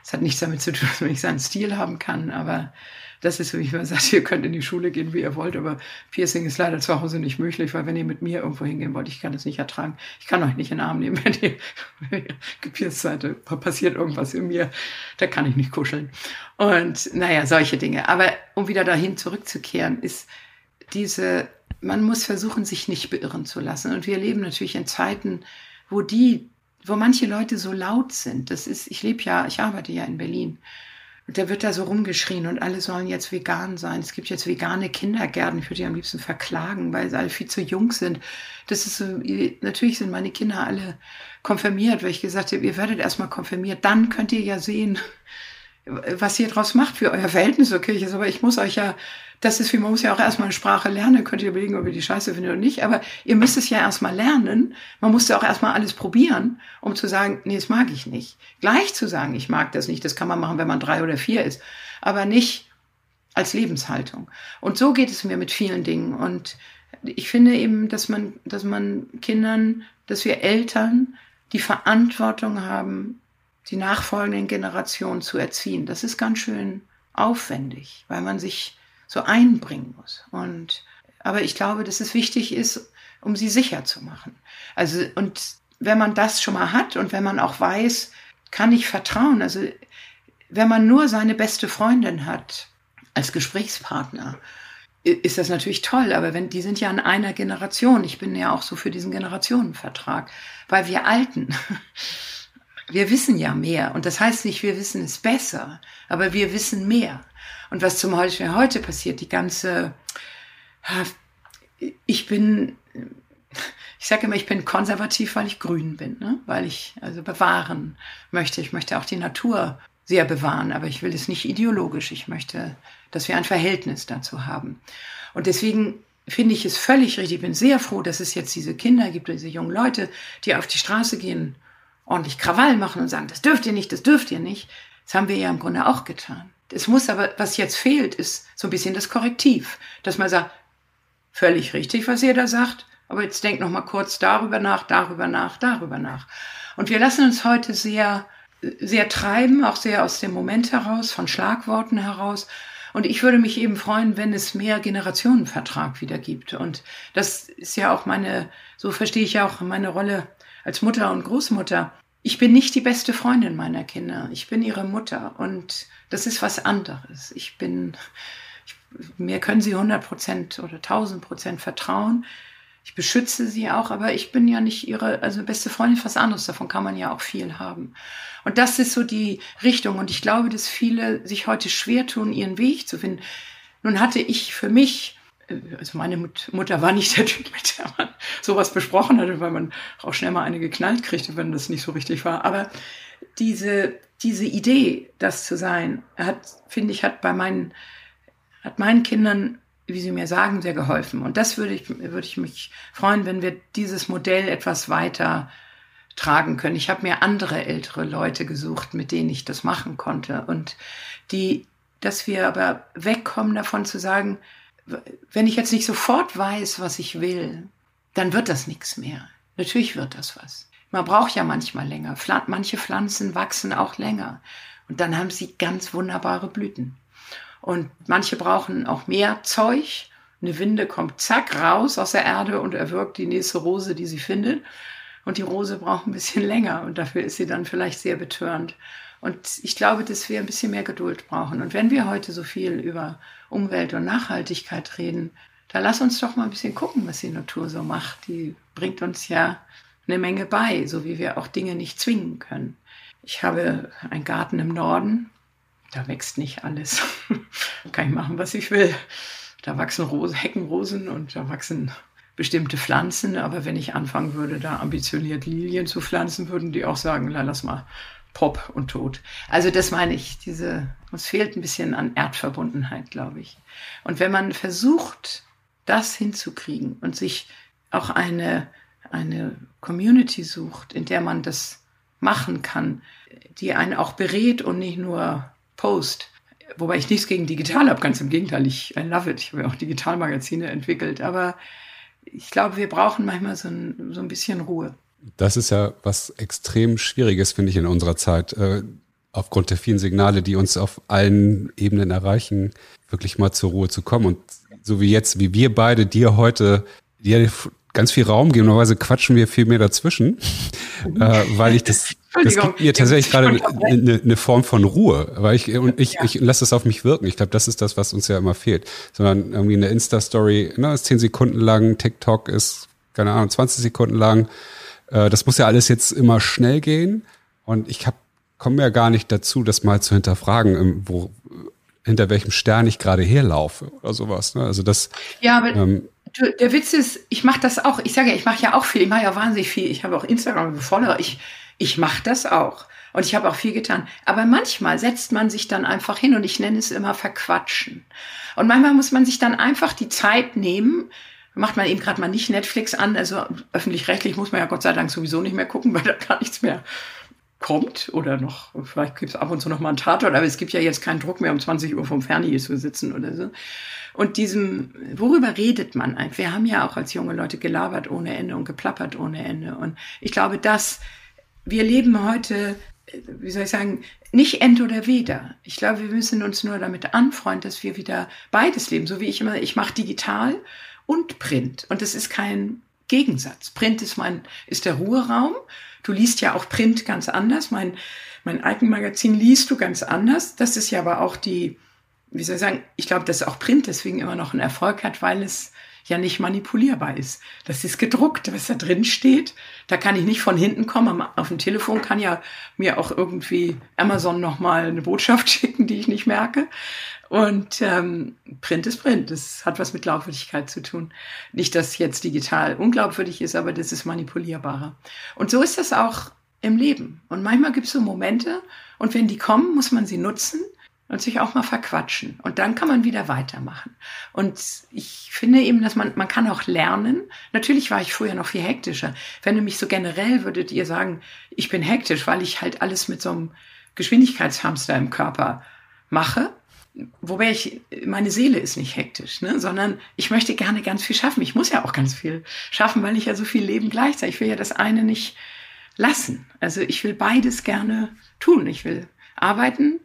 es hat nichts damit zu tun, dass man nicht seinen Stil haben kann, aber das ist, wie ich mal sage, ihr könnt in die Schule gehen, wie ihr wollt, aber Piercing ist leider zu Hause nicht möglich, weil wenn ihr mit mir irgendwo hingehen wollt, ich kann das nicht ertragen. Ich kann euch nicht in den Arm nehmen, wenn ihr, gepierst seid, passiert irgendwas in mir, da kann ich nicht kuscheln. Und naja, solche Dinge. Aber um wieder dahin zurückzukehren, ist diese, man muss versuchen, sich nicht beirren zu lassen. Und wir leben natürlich in Zeiten, wo die, wo manche Leute so laut sind. Das ist, ich lebe ja, ich arbeite ja in Berlin. Und da wird da so rumgeschrien und alle sollen jetzt vegan sein. Es gibt jetzt vegane Kindergärten. Ich würde die am liebsten verklagen, weil sie alle viel zu jung sind. Das ist so, natürlich sind meine Kinder alle konfirmiert, weil ich gesagt habe, ihr werdet erstmal konfirmiert. Dann könnt ihr ja sehen, was ihr draus macht für euer Verhältnis zur Kirche. Aber ich muss euch ja das ist wie, man muss ja auch erstmal eine Sprache lernen, könnt ihr überlegen, ob ihr die scheiße findet oder nicht, aber ihr müsst es ja erstmal lernen. Man muss ja auch erstmal alles probieren, um zu sagen, nee, das mag ich nicht. Gleich zu sagen, ich mag das nicht, das kann man machen, wenn man drei oder vier ist, aber nicht als Lebenshaltung. Und so geht es mir mit vielen Dingen. Und ich finde eben, dass man, dass man Kindern, dass wir Eltern die Verantwortung haben, die nachfolgenden Generationen zu erziehen. Das ist ganz schön aufwendig, weil man sich so einbringen muss. Und, aber ich glaube, dass es wichtig ist, um sie sicher zu machen. Also, und wenn man das schon mal hat und wenn man auch weiß, kann ich vertrauen, also, wenn man nur seine beste Freundin hat als Gesprächspartner, ist das natürlich toll, aber wenn, die sind ja in einer Generation. Ich bin ja auch so für diesen Generationenvertrag, weil wir Alten, wir wissen ja mehr. Und das heißt nicht, wir wissen es besser, aber wir wissen mehr. Und was zum Beispiel heute passiert, die ganze, ich bin, ich sage immer, ich bin konservativ, weil ich grün bin, ne? weil ich also bewahren möchte. Ich möchte auch die Natur sehr bewahren, aber ich will es nicht ideologisch. Ich möchte, dass wir ein Verhältnis dazu haben. Und deswegen finde ich es völlig richtig. Ich bin sehr froh, dass es jetzt diese Kinder gibt, diese jungen Leute, die auf die Straße gehen, ordentlich Krawall machen und sagen, das dürft ihr nicht, das dürft ihr nicht. Das haben wir ja im Grunde auch getan. Es muss aber, was jetzt fehlt, ist so ein bisschen das Korrektiv, dass man sagt, völlig richtig, was ihr da sagt, aber jetzt denkt noch mal kurz darüber nach, darüber nach, darüber nach. Und wir lassen uns heute sehr sehr treiben, auch sehr aus dem Moment heraus, von Schlagworten heraus. Und ich würde mich eben freuen, wenn es mehr Generationenvertrag wieder gibt. Und das ist ja auch meine, so verstehe ich ja auch meine Rolle als Mutter und Großmutter. Ich bin nicht die beste Freundin meiner Kinder. Ich bin ihre Mutter. Und das ist was anderes. Ich bin, ich, mir können sie 100 Prozent oder 1000 Prozent vertrauen. Ich beschütze sie auch, aber ich bin ja nicht ihre, also beste Freundin, was anderes. Davon kann man ja auch viel haben. Und das ist so die Richtung. Und ich glaube, dass viele sich heute schwer tun, ihren Weg zu finden. Nun hatte ich für mich, also meine Mutter war nicht der Typ, mit der man sowas besprochen hatte, weil man auch schnell mal eine geknallt kriegte, wenn das nicht so richtig war. Aber diese, diese Idee, das zu sein, hat, finde ich, hat bei meinen, hat meinen Kindern wie Sie mir sagen, sehr geholfen. Und das würde ich, würde ich mich freuen, wenn wir dieses Modell etwas weiter tragen können. Ich habe mir andere ältere Leute gesucht, mit denen ich das machen konnte. Und die, dass wir aber wegkommen davon zu sagen, wenn ich jetzt nicht sofort weiß, was ich will, dann wird das nichts mehr. Natürlich wird das was. Man braucht ja manchmal länger. Manche Pflanzen wachsen auch länger. Und dann haben sie ganz wunderbare Blüten. Und manche brauchen auch mehr Zeug. Eine Winde kommt zack raus aus der Erde und erwirkt die nächste Rose, die sie findet. Und die Rose braucht ein bisschen länger und dafür ist sie dann vielleicht sehr betörend. Und ich glaube, dass wir ein bisschen mehr Geduld brauchen. Und wenn wir heute so viel über Umwelt und Nachhaltigkeit reden, da lass uns doch mal ein bisschen gucken, was die Natur so macht. Die bringt uns ja eine Menge bei, so wie wir auch Dinge nicht zwingen können. Ich habe einen Garten im Norden da wächst nicht alles. Kann ich machen, was ich will. Da wachsen Rose, Heckenrosen und da wachsen bestimmte Pflanzen. Aber wenn ich anfangen würde, da ambitioniert Lilien zu pflanzen, würden die auch sagen, lass mal Pop und tot. Also das meine ich, diese, uns fehlt ein bisschen an Erdverbundenheit, glaube ich. Und wenn man versucht, das hinzukriegen und sich auch eine, eine Community sucht, in der man das machen kann, die einen auch berät und nicht nur Post. Wobei ich nichts gegen digital habe, ganz im Gegenteil, ich I love it. Ich habe ja auch Digitalmagazine entwickelt, aber ich glaube, wir brauchen manchmal so ein, so ein bisschen Ruhe. Das ist ja was extrem Schwieriges, finde ich, in unserer Zeit. Äh, aufgrund der vielen Signale, die uns auf allen Ebenen erreichen, wirklich mal zur Ruhe zu kommen. Und so wie jetzt, wie wir beide dir heute dir ganz viel Raum geben, normalerweise quatschen wir viel mehr dazwischen, äh, weil ich das das gibt mir tatsächlich gerade eine, eine Form von Ruhe, weil ich und ich, ja. ich lasse das auf mich wirken. Ich glaube, das ist das, was uns ja immer fehlt. Sondern irgendwie eine Insta-Story, ne, ist zehn Sekunden lang, TikTok ist, keine Ahnung, 20 Sekunden lang. Äh, das muss ja alles jetzt immer schnell gehen. Und ich komme ja gar nicht dazu, das mal zu hinterfragen, wo, hinter welchem Stern ich gerade herlaufe oder sowas. Ne? Also das. Ja, aber ähm, der Witz ist, ich mache das auch. Ich sage ja, ich mache ja auch viel. Ich mache ja wahnsinnig viel. Ich habe auch Instagram Follower. Ich ich mache das auch. Und ich habe auch viel getan. Aber manchmal setzt man sich dann einfach hin und ich nenne es immer verquatschen. Und manchmal muss man sich dann einfach die Zeit nehmen, macht man eben gerade mal nicht Netflix an. Also öffentlich-rechtlich muss man ja Gott sei Dank sowieso nicht mehr gucken, weil da gar nichts mehr kommt oder noch, vielleicht gibt es ab und zu noch mal einen Tatort, aber es gibt ja jetzt keinen Druck mehr, um 20 Uhr vom Fernseher zu sitzen oder so. Und diesem, worüber redet man eigentlich? Wir haben ja auch als junge Leute gelabert ohne Ende und geplappert ohne Ende. Und ich glaube, das wir leben heute, wie soll ich sagen, nicht ent oder weder. Ich glaube, wir müssen uns nur damit anfreunden, dass wir wieder beides leben. So wie ich immer, ich mache digital und Print. Und das ist kein Gegensatz. Print ist mein, ist der Ruheraum. Du liest ja auch Print ganz anders. Mein, mein Alpenmagazin liest du ganz anders. Das ist ja aber auch die, wie soll ich sagen, ich glaube, dass auch Print deswegen immer noch einen Erfolg hat, weil es ja nicht manipulierbar ist. Das ist gedruckt, was da drin steht. Da kann ich nicht von hinten kommen. Auf dem Telefon kann ja mir auch irgendwie Amazon nochmal eine Botschaft schicken, die ich nicht merke. Und ähm, Print ist Print. Das hat was mit Glaubwürdigkeit zu tun. Nicht, dass jetzt digital unglaubwürdig ist, aber das ist manipulierbarer. Und so ist das auch im Leben. Und manchmal gibt es so Momente, und wenn die kommen, muss man sie nutzen und sich auch mal verquatschen. Und dann kann man wieder weitermachen. Und ich finde eben, dass man, man kann auch lernen. Natürlich war ich früher noch viel hektischer. Wenn du mich so generell würdet ihr sagen, ich bin hektisch, weil ich halt alles mit so einem Geschwindigkeitshamster im Körper mache. Wobei ich, meine Seele ist nicht hektisch, ne? sondern ich möchte gerne ganz viel schaffen. Ich muss ja auch ganz viel schaffen, weil ich ja so viel Leben gleichzeitig. Ich will ja das eine nicht lassen. Also ich will beides gerne tun. Ich will arbeiten,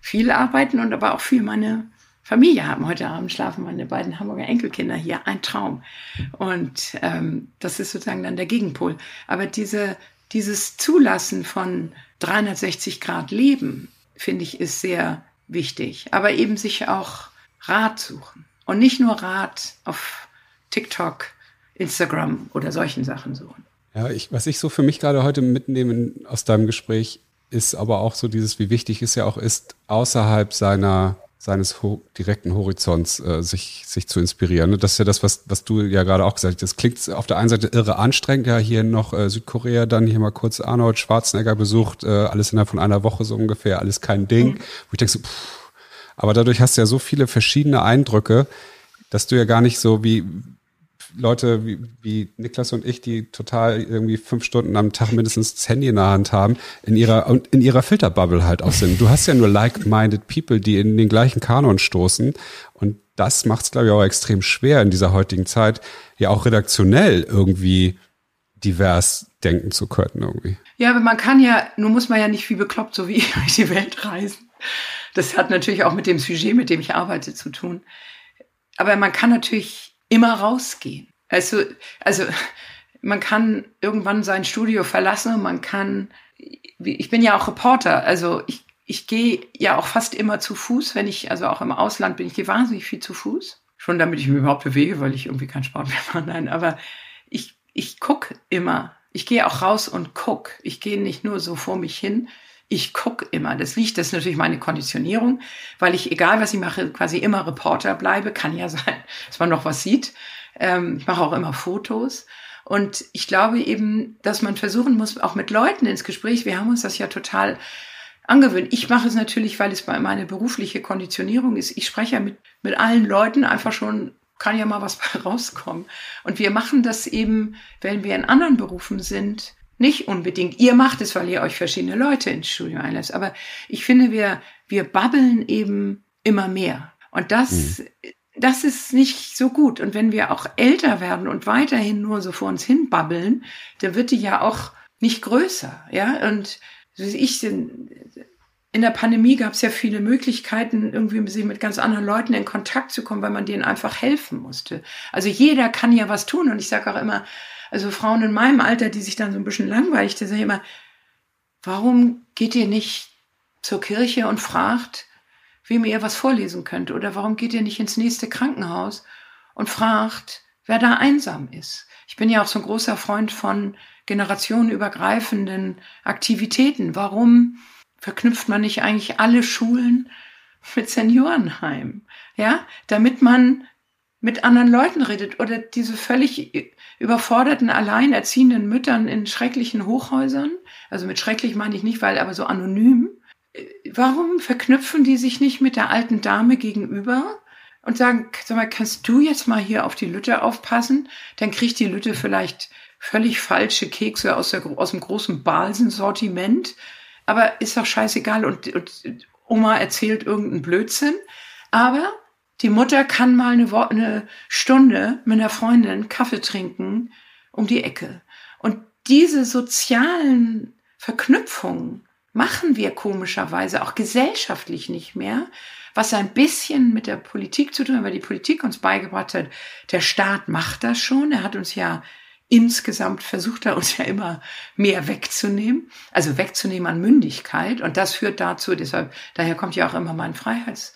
viel arbeiten und aber auch viel meine Familie haben. Heute Abend schlafen meine beiden Hamburger Enkelkinder hier. Ein Traum. Und ähm, das ist sozusagen dann der Gegenpol. Aber diese, dieses Zulassen von 360 Grad Leben, finde ich, ist sehr wichtig. Aber eben sich auch Rat suchen. Und nicht nur Rat auf TikTok, Instagram oder solchen Sachen suchen. Ja, ich, was ich so für mich gerade heute mitnehme aus deinem Gespräch, ist aber auch so dieses, wie wichtig es ja auch ist, außerhalb seiner seines ho direkten Horizonts äh, sich, sich zu inspirieren. Das ist ja das, was, was du ja gerade auch gesagt hast. Das klingt auf der einen Seite irre anstrengend, ja, hier noch äh, Südkorea, dann hier mal kurz Arnold Schwarzenegger besucht, äh, alles innerhalb von einer Woche so ungefähr, alles kein Ding. Mhm. Wo ich denke so, pff, aber dadurch hast du ja so viele verschiedene Eindrücke, dass du ja gar nicht so wie, Leute wie, wie Niklas und ich, die total irgendwie fünf Stunden am Tag mindestens das Handy in der Hand haben, in ihrer, in ihrer Filterbubble halt auch sind. Du hast ja nur like-minded people, die in den gleichen Kanon stoßen. Und das macht es, glaube ich, auch extrem schwer in dieser heutigen Zeit, ja auch redaktionell irgendwie divers denken zu können irgendwie. Ja, aber man kann ja, nun muss man ja nicht wie bekloppt so wie ich durch die Welt reisen. Das hat natürlich auch mit dem Sujet, mit dem ich arbeite, zu tun. Aber man kann natürlich immer rausgehen. Also, also man kann irgendwann sein Studio verlassen man kann, ich bin ja auch Reporter, also ich, ich gehe ja auch fast immer zu Fuß, wenn ich, also auch im Ausland bin, ich gehe wahnsinnig viel zu Fuß. Schon damit ich mich überhaupt bewege, weil ich irgendwie keinen Sport mehr mache. Nein, aber ich, ich guck immer. Ich gehe auch raus und guck. Ich gehe nicht nur so vor mich hin, ich gucke immer. Das liegt, das ist natürlich meine Konditionierung, weil ich, egal was ich mache, quasi immer Reporter bleibe. Kann ja sein, dass man noch was sieht. Ähm, ich mache auch immer Fotos. Und ich glaube eben, dass man versuchen muss, auch mit Leuten ins Gespräch, wir haben uns das ja total angewöhnt. Ich mache es natürlich, weil es meine berufliche Konditionierung ist. Ich spreche ja mit, mit allen Leuten einfach schon, kann ja mal was rauskommen. Und wir machen das eben, wenn wir in anderen Berufen sind, nicht unbedingt. Ihr macht es, weil ihr euch verschiedene Leute ins Studio einlässt. Aber ich finde, wir, wir babbeln eben immer mehr. Und das, mhm. das ist nicht so gut. Und wenn wir auch älter werden und weiterhin nur so vor uns hin babbeln, dann wird die ja auch nicht größer. Ja, und ich, in der Pandemie gab es ja viele Möglichkeiten, irgendwie mit ganz anderen Leuten in Kontakt zu kommen, weil man denen einfach helfen musste. Also jeder kann ja was tun. Und ich sage auch immer, also Frauen in meinem Alter, die sich dann so ein bisschen langweilig, die sagen immer, warum geht ihr nicht zur Kirche und fragt, wem ihr was vorlesen könnt? Oder warum geht ihr nicht ins nächste Krankenhaus und fragt, wer da einsam ist? Ich bin ja auch so ein großer Freund von generationenübergreifenden Aktivitäten. Warum verknüpft man nicht eigentlich alle Schulen mit Seniorenheim? Ja, damit man mit anderen Leuten redet oder diese völlig überforderten, alleinerziehenden Müttern in schrecklichen Hochhäusern, also mit schrecklich meine ich nicht, weil aber so anonym, warum verknüpfen die sich nicht mit der alten Dame gegenüber und sagen, sag mal, kannst du jetzt mal hier auf die Lütte aufpassen? Dann kriegt die Lütte vielleicht völlig falsche Kekse aus, der, aus dem großen Balsen-Sortiment, aber ist doch scheißegal und, und Oma erzählt irgendeinen Blödsinn. Aber die Mutter kann mal eine, eine Stunde mit einer Freundin Kaffee trinken um die Ecke. Und diese sozialen Verknüpfungen machen wir komischerweise auch gesellschaftlich nicht mehr, was ein bisschen mit der Politik zu tun hat, weil die Politik uns beigebracht hat, der Staat macht das schon. Er hat uns ja insgesamt versucht er uns ja immer mehr wegzunehmen, also wegzunehmen an Mündigkeit. Und das führt dazu, deshalb, daher kommt ja auch immer mein Freiheits,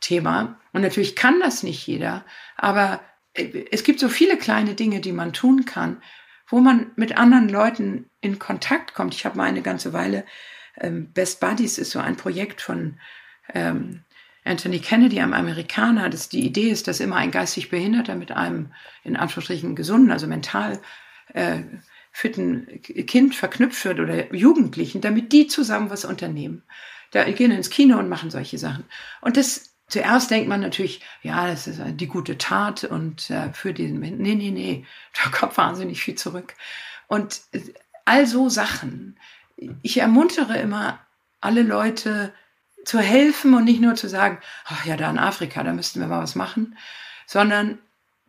Thema. Und natürlich kann das nicht jeder, aber äh, es gibt so viele kleine Dinge, die man tun kann, wo man mit anderen Leuten in Kontakt kommt. Ich habe mal eine ganze Weile, ähm, Best Buddies ist so ein Projekt von ähm, Anthony Kennedy, einem Amerikaner. Das, die Idee ist, dass immer ein geistig Behinderter mit einem in Anführungsstrichen gesunden, also mental äh, fitten Kind verknüpft wird oder Jugendlichen, damit die zusammen was unternehmen. Da gehen ins Kino und machen solche Sachen. Und das Zuerst denkt man natürlich, ja, das ist die gute Tat und äh, für diesen Menschen. Nee, nee, nee, da kommt wahnsinnig viel zurück. Und äh, all so Sachen. Ich ermuntere immer alle Leute zu helfen und nicht nur zu sagen, ach ja, da in Afrika, da müssten wir mal was machen, sondern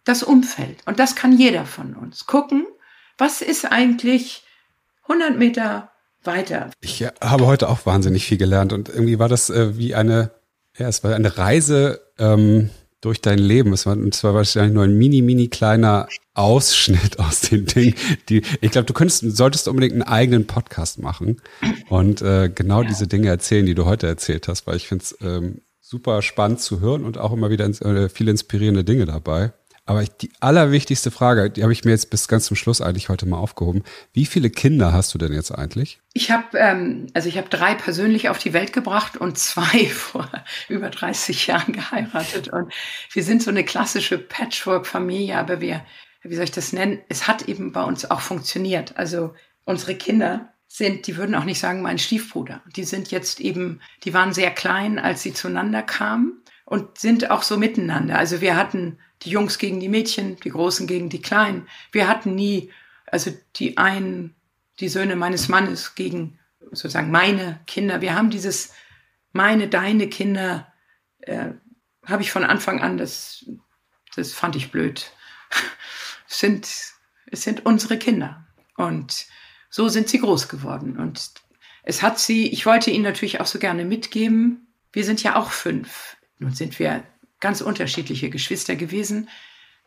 das Umfeld. Und das kann jeder von uns. Gucken, was ist eigentlich 100 Meter weiter. Ich habe heute auch wahnsinnig viel gelernt und irgendwie war das äh, wie eine, ja, es war eine Reise ähm, durch dein Leben. Es war, und zwar wahrscheinlich nur ein mini, mini kleiner Ausschnitt aus den Dingen, die, ich glaube, du könntest, solltest unbedingt einen eigenen Podcast machen und äh, genau ja. diese Dinge erzählen, die du heute erzählt hast, weil ich finde es ähm, super spannend zu hören und auch immer wieder äh, viele inspirierende Dinge dabei. Aber die allerwichtigste Frage, die habe ich mir jetzt bis ganz zum Schluss eigentlich heute mal aufgehoben. Wie viele Kinder hast du denn jetzt eigentlich? Ich habe ähm, also ich habe drei persönlich auf die Welt gebracht und zwei vor über 30 Jahren geheiratet. Und wir sind so eine klassische Patchwork-Familie, aber wir, wie soll ich das nennen? Es hat eben bei uns auch funktioniert. Also unsere Kinder sind, die würden auch nicht sagen, mein Stiefbruder. Die sind jetzt eben, die waren sehr klein, als sie zueinander kamen und sind auch so miteinander. Also wir hatten die Jungs gegen die Mädchen, die Großen gegen die Kleinen. Wir hatten nie, also die einen, die Söhne meines Mannes gegen sozusagen meine Kinder. Wir haben dieses meine, deine Kinder, äh, habe ich von Anfang an, das, das fand ich blöd. es sind, es sind unsere Kinder. Und so sind sie groß geworden. Und es hat sie, ich wollte ihnen natürlich auch so gerne mitgeben, wir sind ja auch fünf. Nun sind wir ganz unterschiedliche Geschwister gewesen.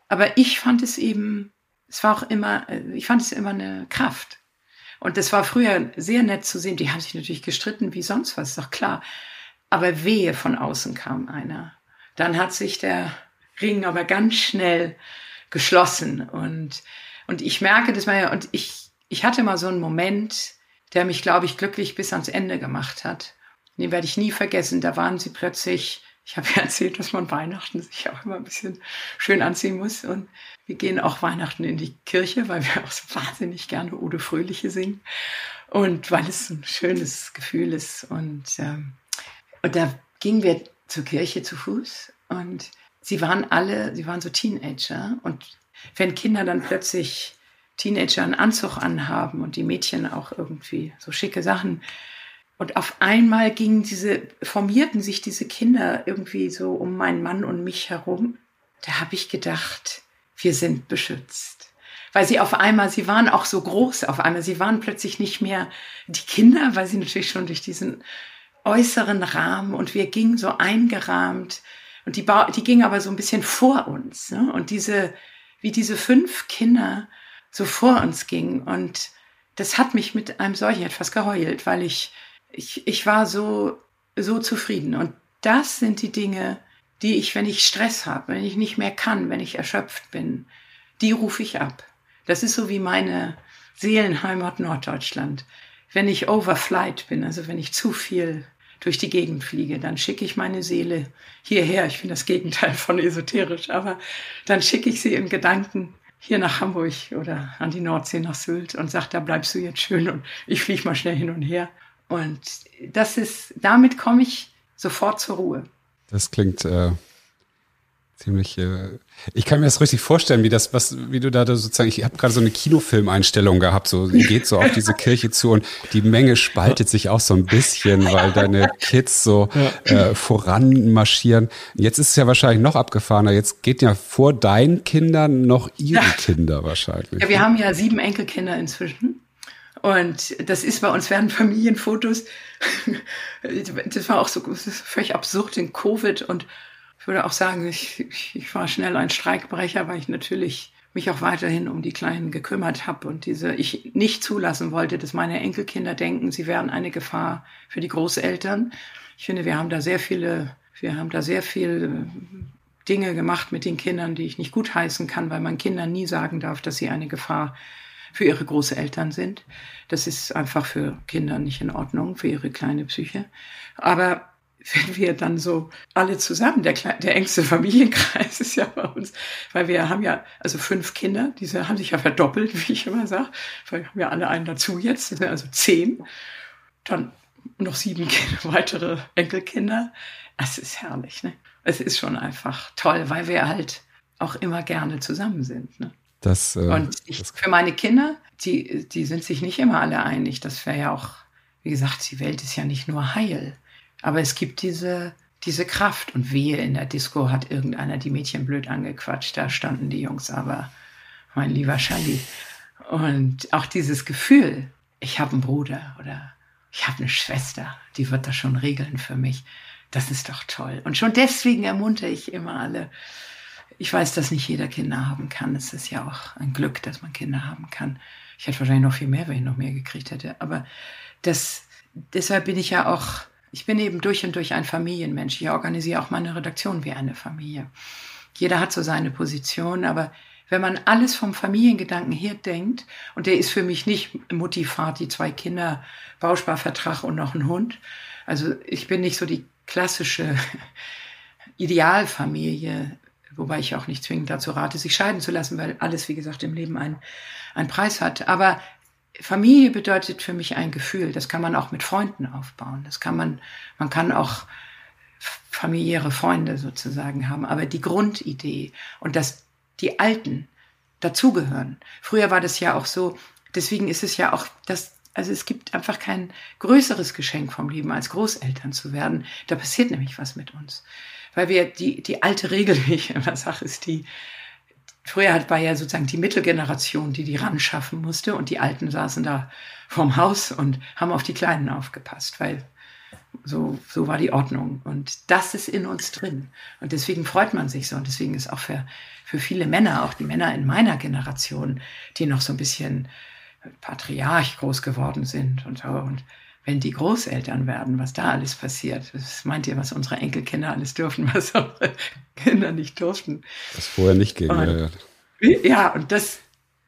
Aber ich fand es eben, es war auch immer, äh, ich fand es immer eine Kraft. Und das war früher sehr nett zu sehen. Die haben sich natürlich gestritten wie sonst was, ist doch klar. Aber wehe, von außen kam einer. Dann hat sich der Ring aber ganz schnell geschlossen. Und, und ich merke das mal, und ich, ich hatte mal so einen Moment, der mich, glaube ich, glücklich bis ans Ende gemacht hat. Den werde ich nie vergessen. Da waren sie plötzlich ich habe ja erzählt, dass man Weihnachten sich auch immer ein bisschen schön anziehen muss. Und wir gehen auch Weihnachten in die Kirche, weil wir auch so wahnsinnig gerne Ode Fröhliche singen. Und weil es ein schönes Gefühl ist. Und, ähm, und da gingen wir zur Kirche zu Fuß. Und sie waren alle, sie waren so Teenager. Und wenn Kinder dann plötzlich Teenager einen Anzug anhaben und die Mädchen auch irgendwie so schicke Sachen, und auf einmal gingen diese, formierten sich diese Kinder irgendwie so um meinen Mann und mich herum. Da habe ich gedacht, wir sind beschützt. Weil sie auf einmal, sie waren auch so groß auf einmal, sie waren plötzlich nicht mehr die Kinder, weil sie natürlich schon durch diesen äußeren Rahmen und wir gingen so eingerahmt und die, die gingen aber so ein bisschen vor uns. Ne? Und diese, wie diese fünf Kinder so vor uns gingen und das hat mich mit einem solchen etwas geheult, weil ich ich, ich war so, so zufrieden. Und das sind die Dinge, die ich, wenn ich Stress habe, wenn ich nicht mehr kann, wenn ich erschöpft bin, die rufe ich ab. Das ist so wie meine Seelenheimat Norddeutschland. Wenn ich overflight bin, also wenn ich zu viel durch die Gegend fliege, dann schicke ich meine Seele hierher. Ich bin das Gegenteil von esoterisch, aber dann schicke ich sie in Gedanken hier nach Hamburg oder an die Nordsee nach Sylt und sage, da bleibst du jetzt schön und ich fliege mal schnell hin und her. Und das ist, damit komme ich sofort zur Ruhe. Das klingt äh, ziemlich. Äh, ich kann mir das richtig vorstellen, wie das, was, wie du da sozusagen. Ich habe gerade so eine Kinofilmeinstellung gehabt. So geht so auf diese Kirche zu und die Menge spaltet sich auch so ein bisschen, weil deine Kids so äh, voran marschieren. Jetzt ist es ja wahrscheinlich noch abgefahrener. Jetzt geht ja vor deinen Kindern noch ihre Kinder wahrscheinlich. Ja, wir haben ja sieben Enkelkinder inzwischen. Und das ist bei uns werden Familienfotos. das war auch so völlig absurd in Covid. Und ich würde auch sagen, ich, ich war schnell ein Streikbrecher, weil ich natürlich mich auch weiterhin um die Kleinen gekümmert habe und diese ich nicht zulassen wollte, dass meine Enkelkinder denken, sie wären eine Gefahr für die Großeltern. Ich finde, wir haben da sehr viele, wir haben da sehr viel Dinge gemacht mit den Kindern, die ich nicht gutheißen kann, weil man Kindern nie sagen darf, dass sie eine Gefahr für ihre Großeltern sind. Das ist einfach für Kinder nicht in Ordnung, für ihre kleine Psyche. Aber wenn wir dann so alle zusammen, der, der engste Familienkreis ist ja bei uns, weil wir haben ja also fünf Kinder, diese haben sich ja verdoppelt, wie ich immer sage, weil wir haben ja alle einen dazu jetzt, also zehn, dann noch sieben Kinder, weitere Enkelkinder. Es ist herrlich, ne? Es ist schon einfach toll, weil wir halt auch immer gerne zusammen sind. Ne? Das, äh, und ich, für meine Kinder, die, die sind sich nicht immer alle einig. Das wäre ja auch, wie gesagt, die Welt ist ja nicht nur heil. Aber es gibt diese, diese Kraft. Und wehe, in der Disco hat irgendeiner die Mädchen blöd angequatscht. Da standen die Jungs aber, mein lieber Schalli. Und auch dieses Gefühl, ich habe einen Bruder oder ich habe eine Schwester, die wird das schon regeln für mich. Das ist doch toll. Und schon deswegen ermuntere ich immer alle. Ich weiß, dass nicht jeder Kinder haben kann. Es ist ja auch ein Glück, dass man Kinder haben kann. Ich hätte wahrscheinlich noch viel mehr, wenn ich noch mehr gekriegt hätte. Aber das, deshalb bin ich ja auch, ich bin eben durch und durch ein Familienmensch. Ich organisiere auch meine Redaktion wie eine Familie. Jeder hat so seine Position, aber wenn man alles vom Familiengedanken her denkt, und der ist für mich nicht Mutti, Vati, zwei Kinder, Bausparvertrag und noch ein Hund. Also ich bin nicht so die klassische Idealfamilie, wobei ich auch nicht zwingend dazu rate, sich scheiden zu lassen, weil alles, wie gesagt, im Leben einen, einen Preis hat. Aber Familie bedeutet für mich ein Gefühl. Das kann man auch mit Freunden aufbauen. Das kann man, man kann auch familiäre Freunde sozusagen haben. Aber die Grundidee und dass die Alten dazugehören. Früher war das ja auch so. Deswegen ist es ja auch das also es gibt einfach kein größeres Geschenk vom Leben, als Großeltern zu werden. Da passiert nämlich was mit uns. Weil wir die, die alte Regel, wie ich immer sage, ist die, früher war ja sozusagen die Mittelgeneration, die die ran schaffen musste und die Alten saßen da vorm Haus und haben auf die Kleinen aufgepasst, weil so, so war die Ordnung. Und das ist in uns drin. Und deswegen freut man sich so. Und deswegen ist auch für, für viele Männer, auch die Männer in meiner Generation, die noch so ein bisschen Patriarch groß geworden sind und so. Und wenn die Großeltern werden, was da alles passiert, was meint ihr, was unsere Enkelkinder alles dürfen, was unsere Kinder nicht durften? Was vorher nicht ging. Und, ja, und das,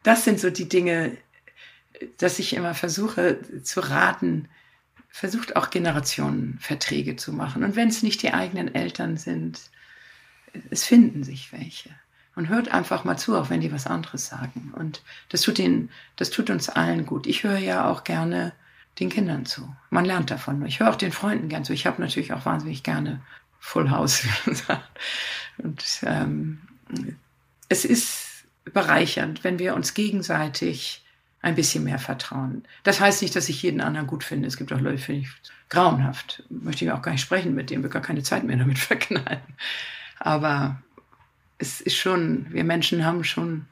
das sind so die Dinge, dass ich immer versuche zu raten, versucht auch Generationenverträge zu machen. Und wenn es nicht die eigenen Eltern sind, es finden sich welche und hört einfach mal zu, auch wenn die was anderes sagen. Und das tut ihnen, das tut uns allen gut. Ich höre ja auch gerne den Kindern zu. Man lernt davon. Ich höre auch den Freunden gern zu. Ich habe natürlich auch wahnsinnig gerne Full House. und ähm, es ist bereichernd, wenn wir uns gegenseitig ein bisschen mehr vertrauen. Das heißt nicht, dass ich jeden anderen gut finde. Es gibt auch Leute, finde ich grauenhaft. Möchte ich auch gar nicht sprechen mit denen, wir gar keine Zeit mehr damit verknallen. Aber es ist schon, wir Menschen haben schon,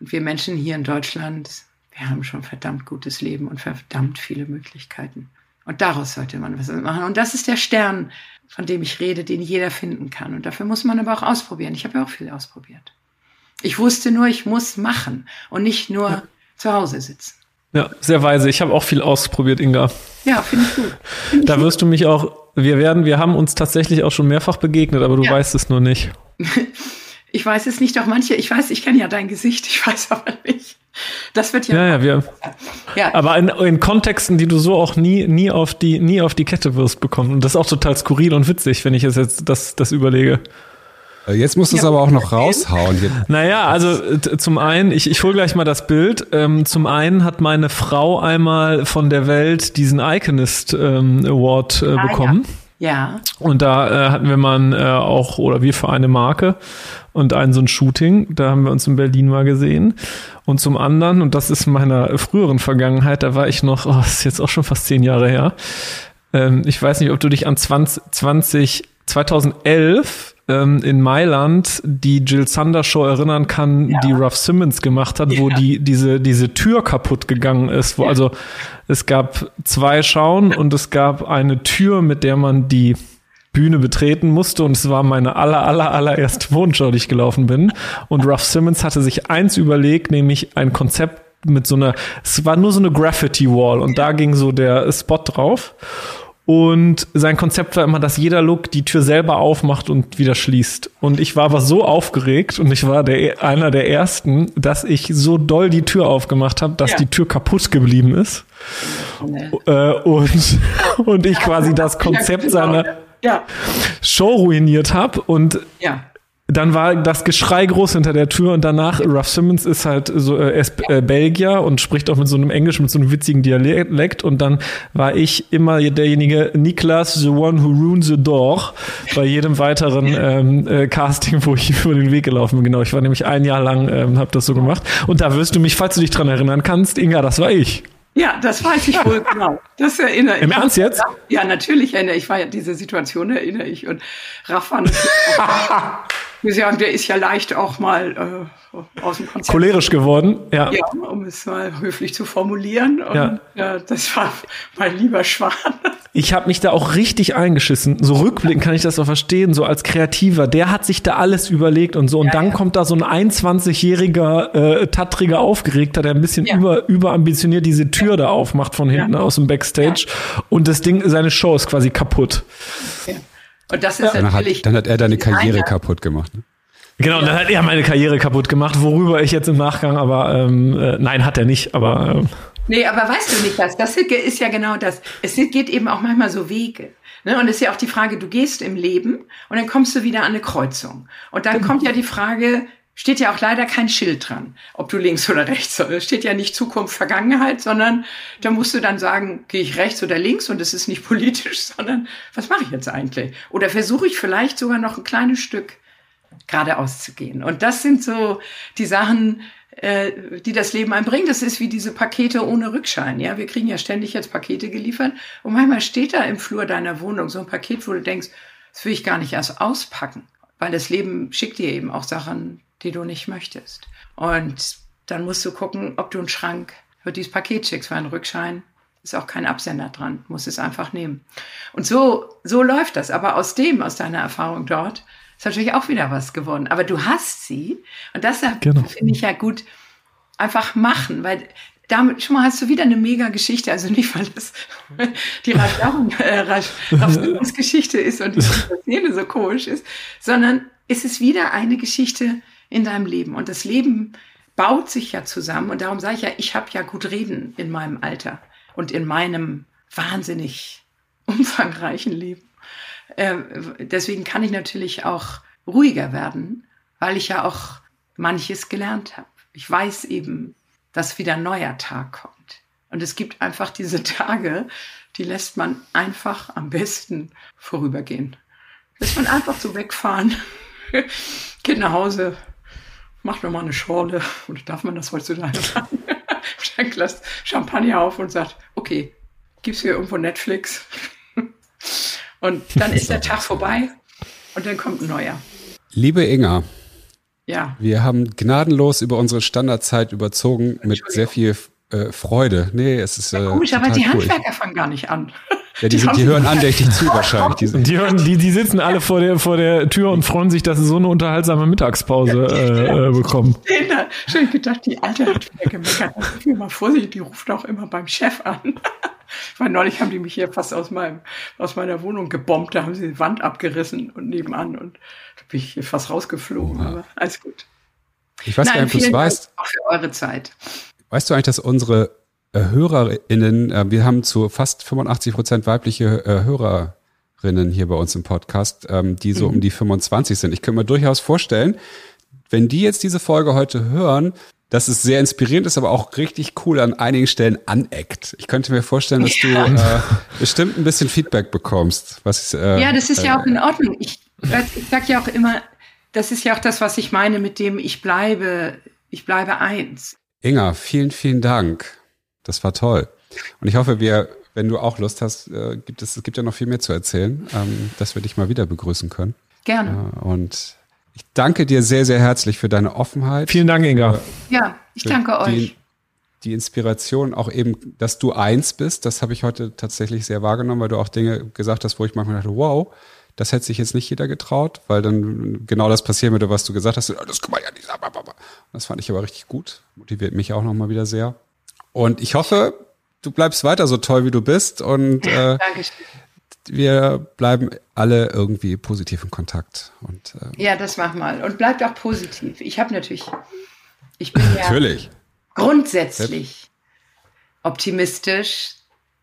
und wir Menschen hier in Deutschland, wir haben schon verdammt gutes Leben und verdammt viele Möglichkeiten. Und daraus sollte man was machen. Und das ist der Stern, von dem ich rede, den jeder finden kann. Und dafür muss man aber auch ausprobieren. Ich habe ja auch viel ausprobiert. Ich wusste nur, ich muss machen und nicht nur ja. zu Hause sitzen. Ja, sehr weise. Ich habe auch viel ausprobiert, Inga. Ja, finde ich gut. Find da wirst gut. du mich auch, wir werden, wir haben uns tatsächlich auch schon mehrfach begegnet, aber du ja. weißt es nur nicht. Ich weiß es nicht, auch manche, ich weiß, ich kenne ja dein Gesicht, ich weiß aber nicht. Das wird ja. Ja, ja, wir. Ja. Aber in, in, Kontexten, die du so auch nie, nie auf die, nie auf die Kette wirst bekommen. Und das ist auch total skurril und witzig, wenn ich es jetzt das, das überlege. Äh, jetzt musst du es ja, aber auch noch raushauen. Naja, also zum einen, ich, ich hole gleich mal das Bild. Ähm, zum einen hat meine Frau einmal von der Welt diesen Iconist ähm, Award äh, ah, bekommen. Ja. Ja. Und da äh, hatten wir mal äh, auch, oder wir für eine Marke und ein so ein Shooting, da haben wir uns in Berlin mal gesehen. Und zum anderen, und das ist meiner früheren Vergangenheit, da war ich noch, oh, ist jetzt auch schon fast zehn Jahre her. Ähm, ich weiß nicht, ob du dich an 20, 20 2011 ähm, in Mailand die Jill Sander Show erinnern kann, ja. die Ruff Simmons gemacht hat, ja. wo die diese diese Tür kaputt gegangen ist, wo also es gab zwei Schauen und es gab eine Tür, mit der man die Bühne betreten musste und es war meine aller aller allererste Wohnschau, die ich gelaufen bin und Ruff Simmons hatte sich eins überlegt, nämlich ein Konzept mit so einer es war nur so eine Graffiti Wall und da ging so der Spot drauf und sein Konzept war immer, dass jeder Look die Tür selber aufmacht und wieder schließt. Und ich war aber so aufgeregt und ich war der, einer der ersten, dass ich so doll die Tür aufgemacht habe, dass ja. die Tür kaputt geblieben ist. Nee. Äh, und, und ich quasi das Konzept seiner ja. Show ruiniert habe. Und ja dann war das Geschrei groß hinter der Tür und danach Ruff Simmons ist halt so äh, er ist äh, Belgier und spricht auch mit so einem Englisch mit so einem witzigen Dialekt und dann war ich immer derjenige Niklas the one who ruins the door bei jedem weiteren ähm, äh, Casting wo ich über den Weg gelaufen bin genau ich war nämlich ein Jahr lang ähm, habe das so gemacht und da wirst du mich falls du dich dran erinnern kannst Inga das war ich ja, das weiß ich wohl genau. Das erinnere ich. Im Ernst jetzt? Ja, natürlich erinnere ich. War ja diese Situation erinnere ich und Raff war Wir sagen, der ist ja leicht auch mal äh, aus dem Konzept. Cholerisch geworden, ja. Ja, um es mal höflich zu formulieren. Und ja. ja das war mein lieber Schwan. Ich habe mich da auch richtig eingeschissen. So rückblickend kann ich das auch verstehen, so als Kreativer. Der hat sich da alles überlegt und so. Und ja, dann kommt da so ein 21-jähriger, äh, tattriger Aufgeregter, der ein bisschen über, überambitioniert diese Tür da aufmacht von hinten aus dem Backstage. Und das Ding, seine Show ist quasi kaputt. Und das ist dann natürlich. Hat, dann hat er deine Karriere kaputt gemacht. Ne? Genau, ja. dann hat er meine Karriere kaputt gemacht, worüber ich jetzt im Nachgang, aber ähm, äh, nein, hat er nicht, aber. Ähm, Nee, aber weißt du nicht das? Das ist ja genau das. Es geht eben auch manchmal so Wege. Ne? Und es ist ja auch die Frage, du gehst im Leben und dann kommst du wieder an eine Kreuzung. Und dann genau. kommt ja die Frage, steht ja auch leider kein Schild dran, ob du links oder rechts sollst. Steht ja nicht Zukunft, Vergangenheit, sondern da musst du dann sagen, gehe ich rechts oder links und es ist nicht politisch, sondern was mache ich jetzt eigentlich? Oder versuche ich vielleicht sogar noch ein kleines Stück geradeaus zu gehen? Und das sind so die Sachen, äh, die das Leben einbringt. Das ist wie diese Pakete ohne Rückschein. Ja, wir kriegen ja ständig jetzt Pakete geliefert und manchmal steht da im Flur deiner Wohnung so ein Paket, wo du denkst, das will ich gar nicht erst auspacken, weil das Leben schickt dir eben auch Sachen, die du nicht möchtest. Und dann musst du gucken, ob du einen Schrank für dieses Paket schickst, weil ein Rückschein ist auch kein Absender dran, muss es einfach nehmen. Und so, so läuft das. Aber aus dem, aus deiner Erfahrung dort, ist natürlich auch wieder was gewonnen. Aber du hast sie. Und das genau. finde ich ja gut. Einfach machen, weil damit schon mal hast du wieder eine mega Geschichte. Also nicht, weil das die Raffierungsgeschichte äh, ist und die Szene so komisch ist, sondern es ist wieder eine Geschichte in deinem Leben. Und das Leben baut sich ja zusammen. Und darum sage ich ja, ich habe ja gut reden in meinem Alter und in meinem wahnsinnig umfangreichen Leben. Äh, deswegen kann ich natürlich auch ruhiger werden, weil ich ja auch manches gelernt habe. Ich weiß eben, dass wieder ein neuer Tag kommt. Und es gibt einfach diese Tage, die lässt man einfach am besten vorübergehen. Lässt man einfach so wegfahren, geht nach Hause, macht nochmal eine Schorle, oder darf man das heutzutage sagen? Ein Glas Champagner auf und sagt, okay, gibt's hier irgendwo Netflix? Und dann ist der Tag vorbei und dann kommt ein neuer. Liebe Inga. Ja. Wir haben gnadenlos über unsere Standardzeit überzogen mit sehr viel äh, Freude. Nee, es ist. Ja, komisch, aber die cool. Handwerker fangen gar nicht an. Ja, die, die, sind, die hören andächtig zu wahrscheinlich. Die, die, hören, die, die sitzen alle vor der, vor der Tür und freuen sich, dass sie so eine unterhaltsame Mittagspause äh, äh, bekommen. Schön gedacht, die Alte hat wieder gemeckert. Ich bin mal vorsichtig, die ruft auch immer beim Chef an. Weil neulich haben die mich hier fast aus meinem, aus meiner Wohnung gebombt. Da haben sie die Wand abgerissen und nebenan und da bin ich hier fast rausgeflogen. Oh, aber alles gut. Ich weiß Nein, gar nicht, ob du es weißt. Auch für eure Zeit. Weißt du eigentlich, dass unsere HörerInnen, äh, wir haben zu fast 85 Prozent weibliche äh, Hörerinnen hier bei uns im Podcast, ähm, die so mhm. um die 25 sind. Ich könnte mir durchaus vorstellen, wenn die jetzt diese Folge heute hören, dass es sehr inspirierend ist, aber auch richtig cool an einigen Stellen aneckt. Ich könnte mir vorstellen, dass du äh, bestimmt ein bisschen Feedback bekommst. Was, äh, ja, das ist ja auch in Ordnung. Ich, ich sag ja auch immer, das ist ja auch das, was ich meine mit dem ich bleibe, ich bleibe eins. Inga, vielen, vielen Dank. Das war toll. Und ich hoffe, wir, wenn du auch Lust hast, äh, gibt es, es gibt ja noch viel mehr zu erzählen, ähm, dass wir dich mal wieder begrüßen können. Gerne. Äh, und ich danke dir sehr, sehr herzlich für deine Offenheit. Vielen Dank, Inga. Ja, ich danke die, euch. Die Inspiration, auch eben, dass du eins bist, das habe ich heute tatsächlich sehr wahrgenommen, weil du auch Dinge gesagt hast, wo ich manchmal dachte, wow, das hätte sich jetzt nicht jeder getraut, weil dann genau das passieren würde, was du gesagt hast. Das kann man ja nicht sagen. Das fand ich aber richtig gut. Motiviert mich auch nochmal wieder sehr. Und ich hoffe, du bleibst weiter so toll, wie du bist. Und äh, wir bleiben alle irgendwie positiv in Kontakt. Und, äh, ja, das mach mal. Und bleibt auch positiv. Ich habe natürlich, ich bin ja natürlich. grundsätzlich optimistisch,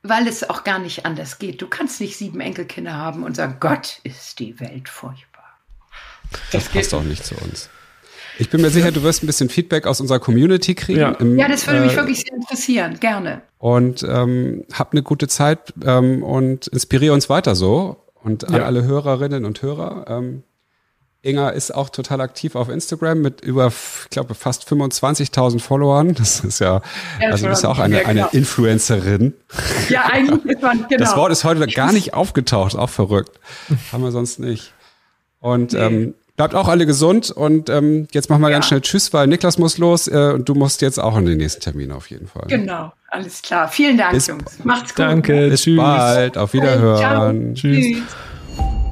weil es auch gar nicht anders geht. Du kannst nicht sieben Enkelkinder haben und sagen, Gott ist die Welt furchtbar. Das, das passt auch nicht zu uns. Ich bin mir sicher, du wirst ein bisschen Feedback aus unserer Community kriegen. Ja, im, ja das würde mich äh, wirklich sehr interessieren. Gerne. Und ähm, hab eine gute Zeit ähm, und inspiriere uns weiter so. Und an ja. alle Hörerinnen und Hörer. Ähm, Inga ist auch total aktiv auf Instagram mit über, ich glaube, fast 25.000 Followern. Das ist ja, ja also du bist ja auch eine, eine Influencerin. Ja, eigentlich ist man, genau. Das Wort ist heute gar nicht aufgetaucht, auch verrückt. Haben wir sonst nicht. Und nee. ähm, Bleibt auch alle gesund und ähm, jetzt machen wir ja. ganz schnell Tschüss, weil Niklas muss los äh, und du musst jetzt auch in den nächsten Termin auf jeden Fall. Genau, alles klar. Vielen Dank, Bis, Jungs. Macht's gut. Danke, Bis tschüss. bald, auf Wiederhören. Ciao. Tschüss. tschüss.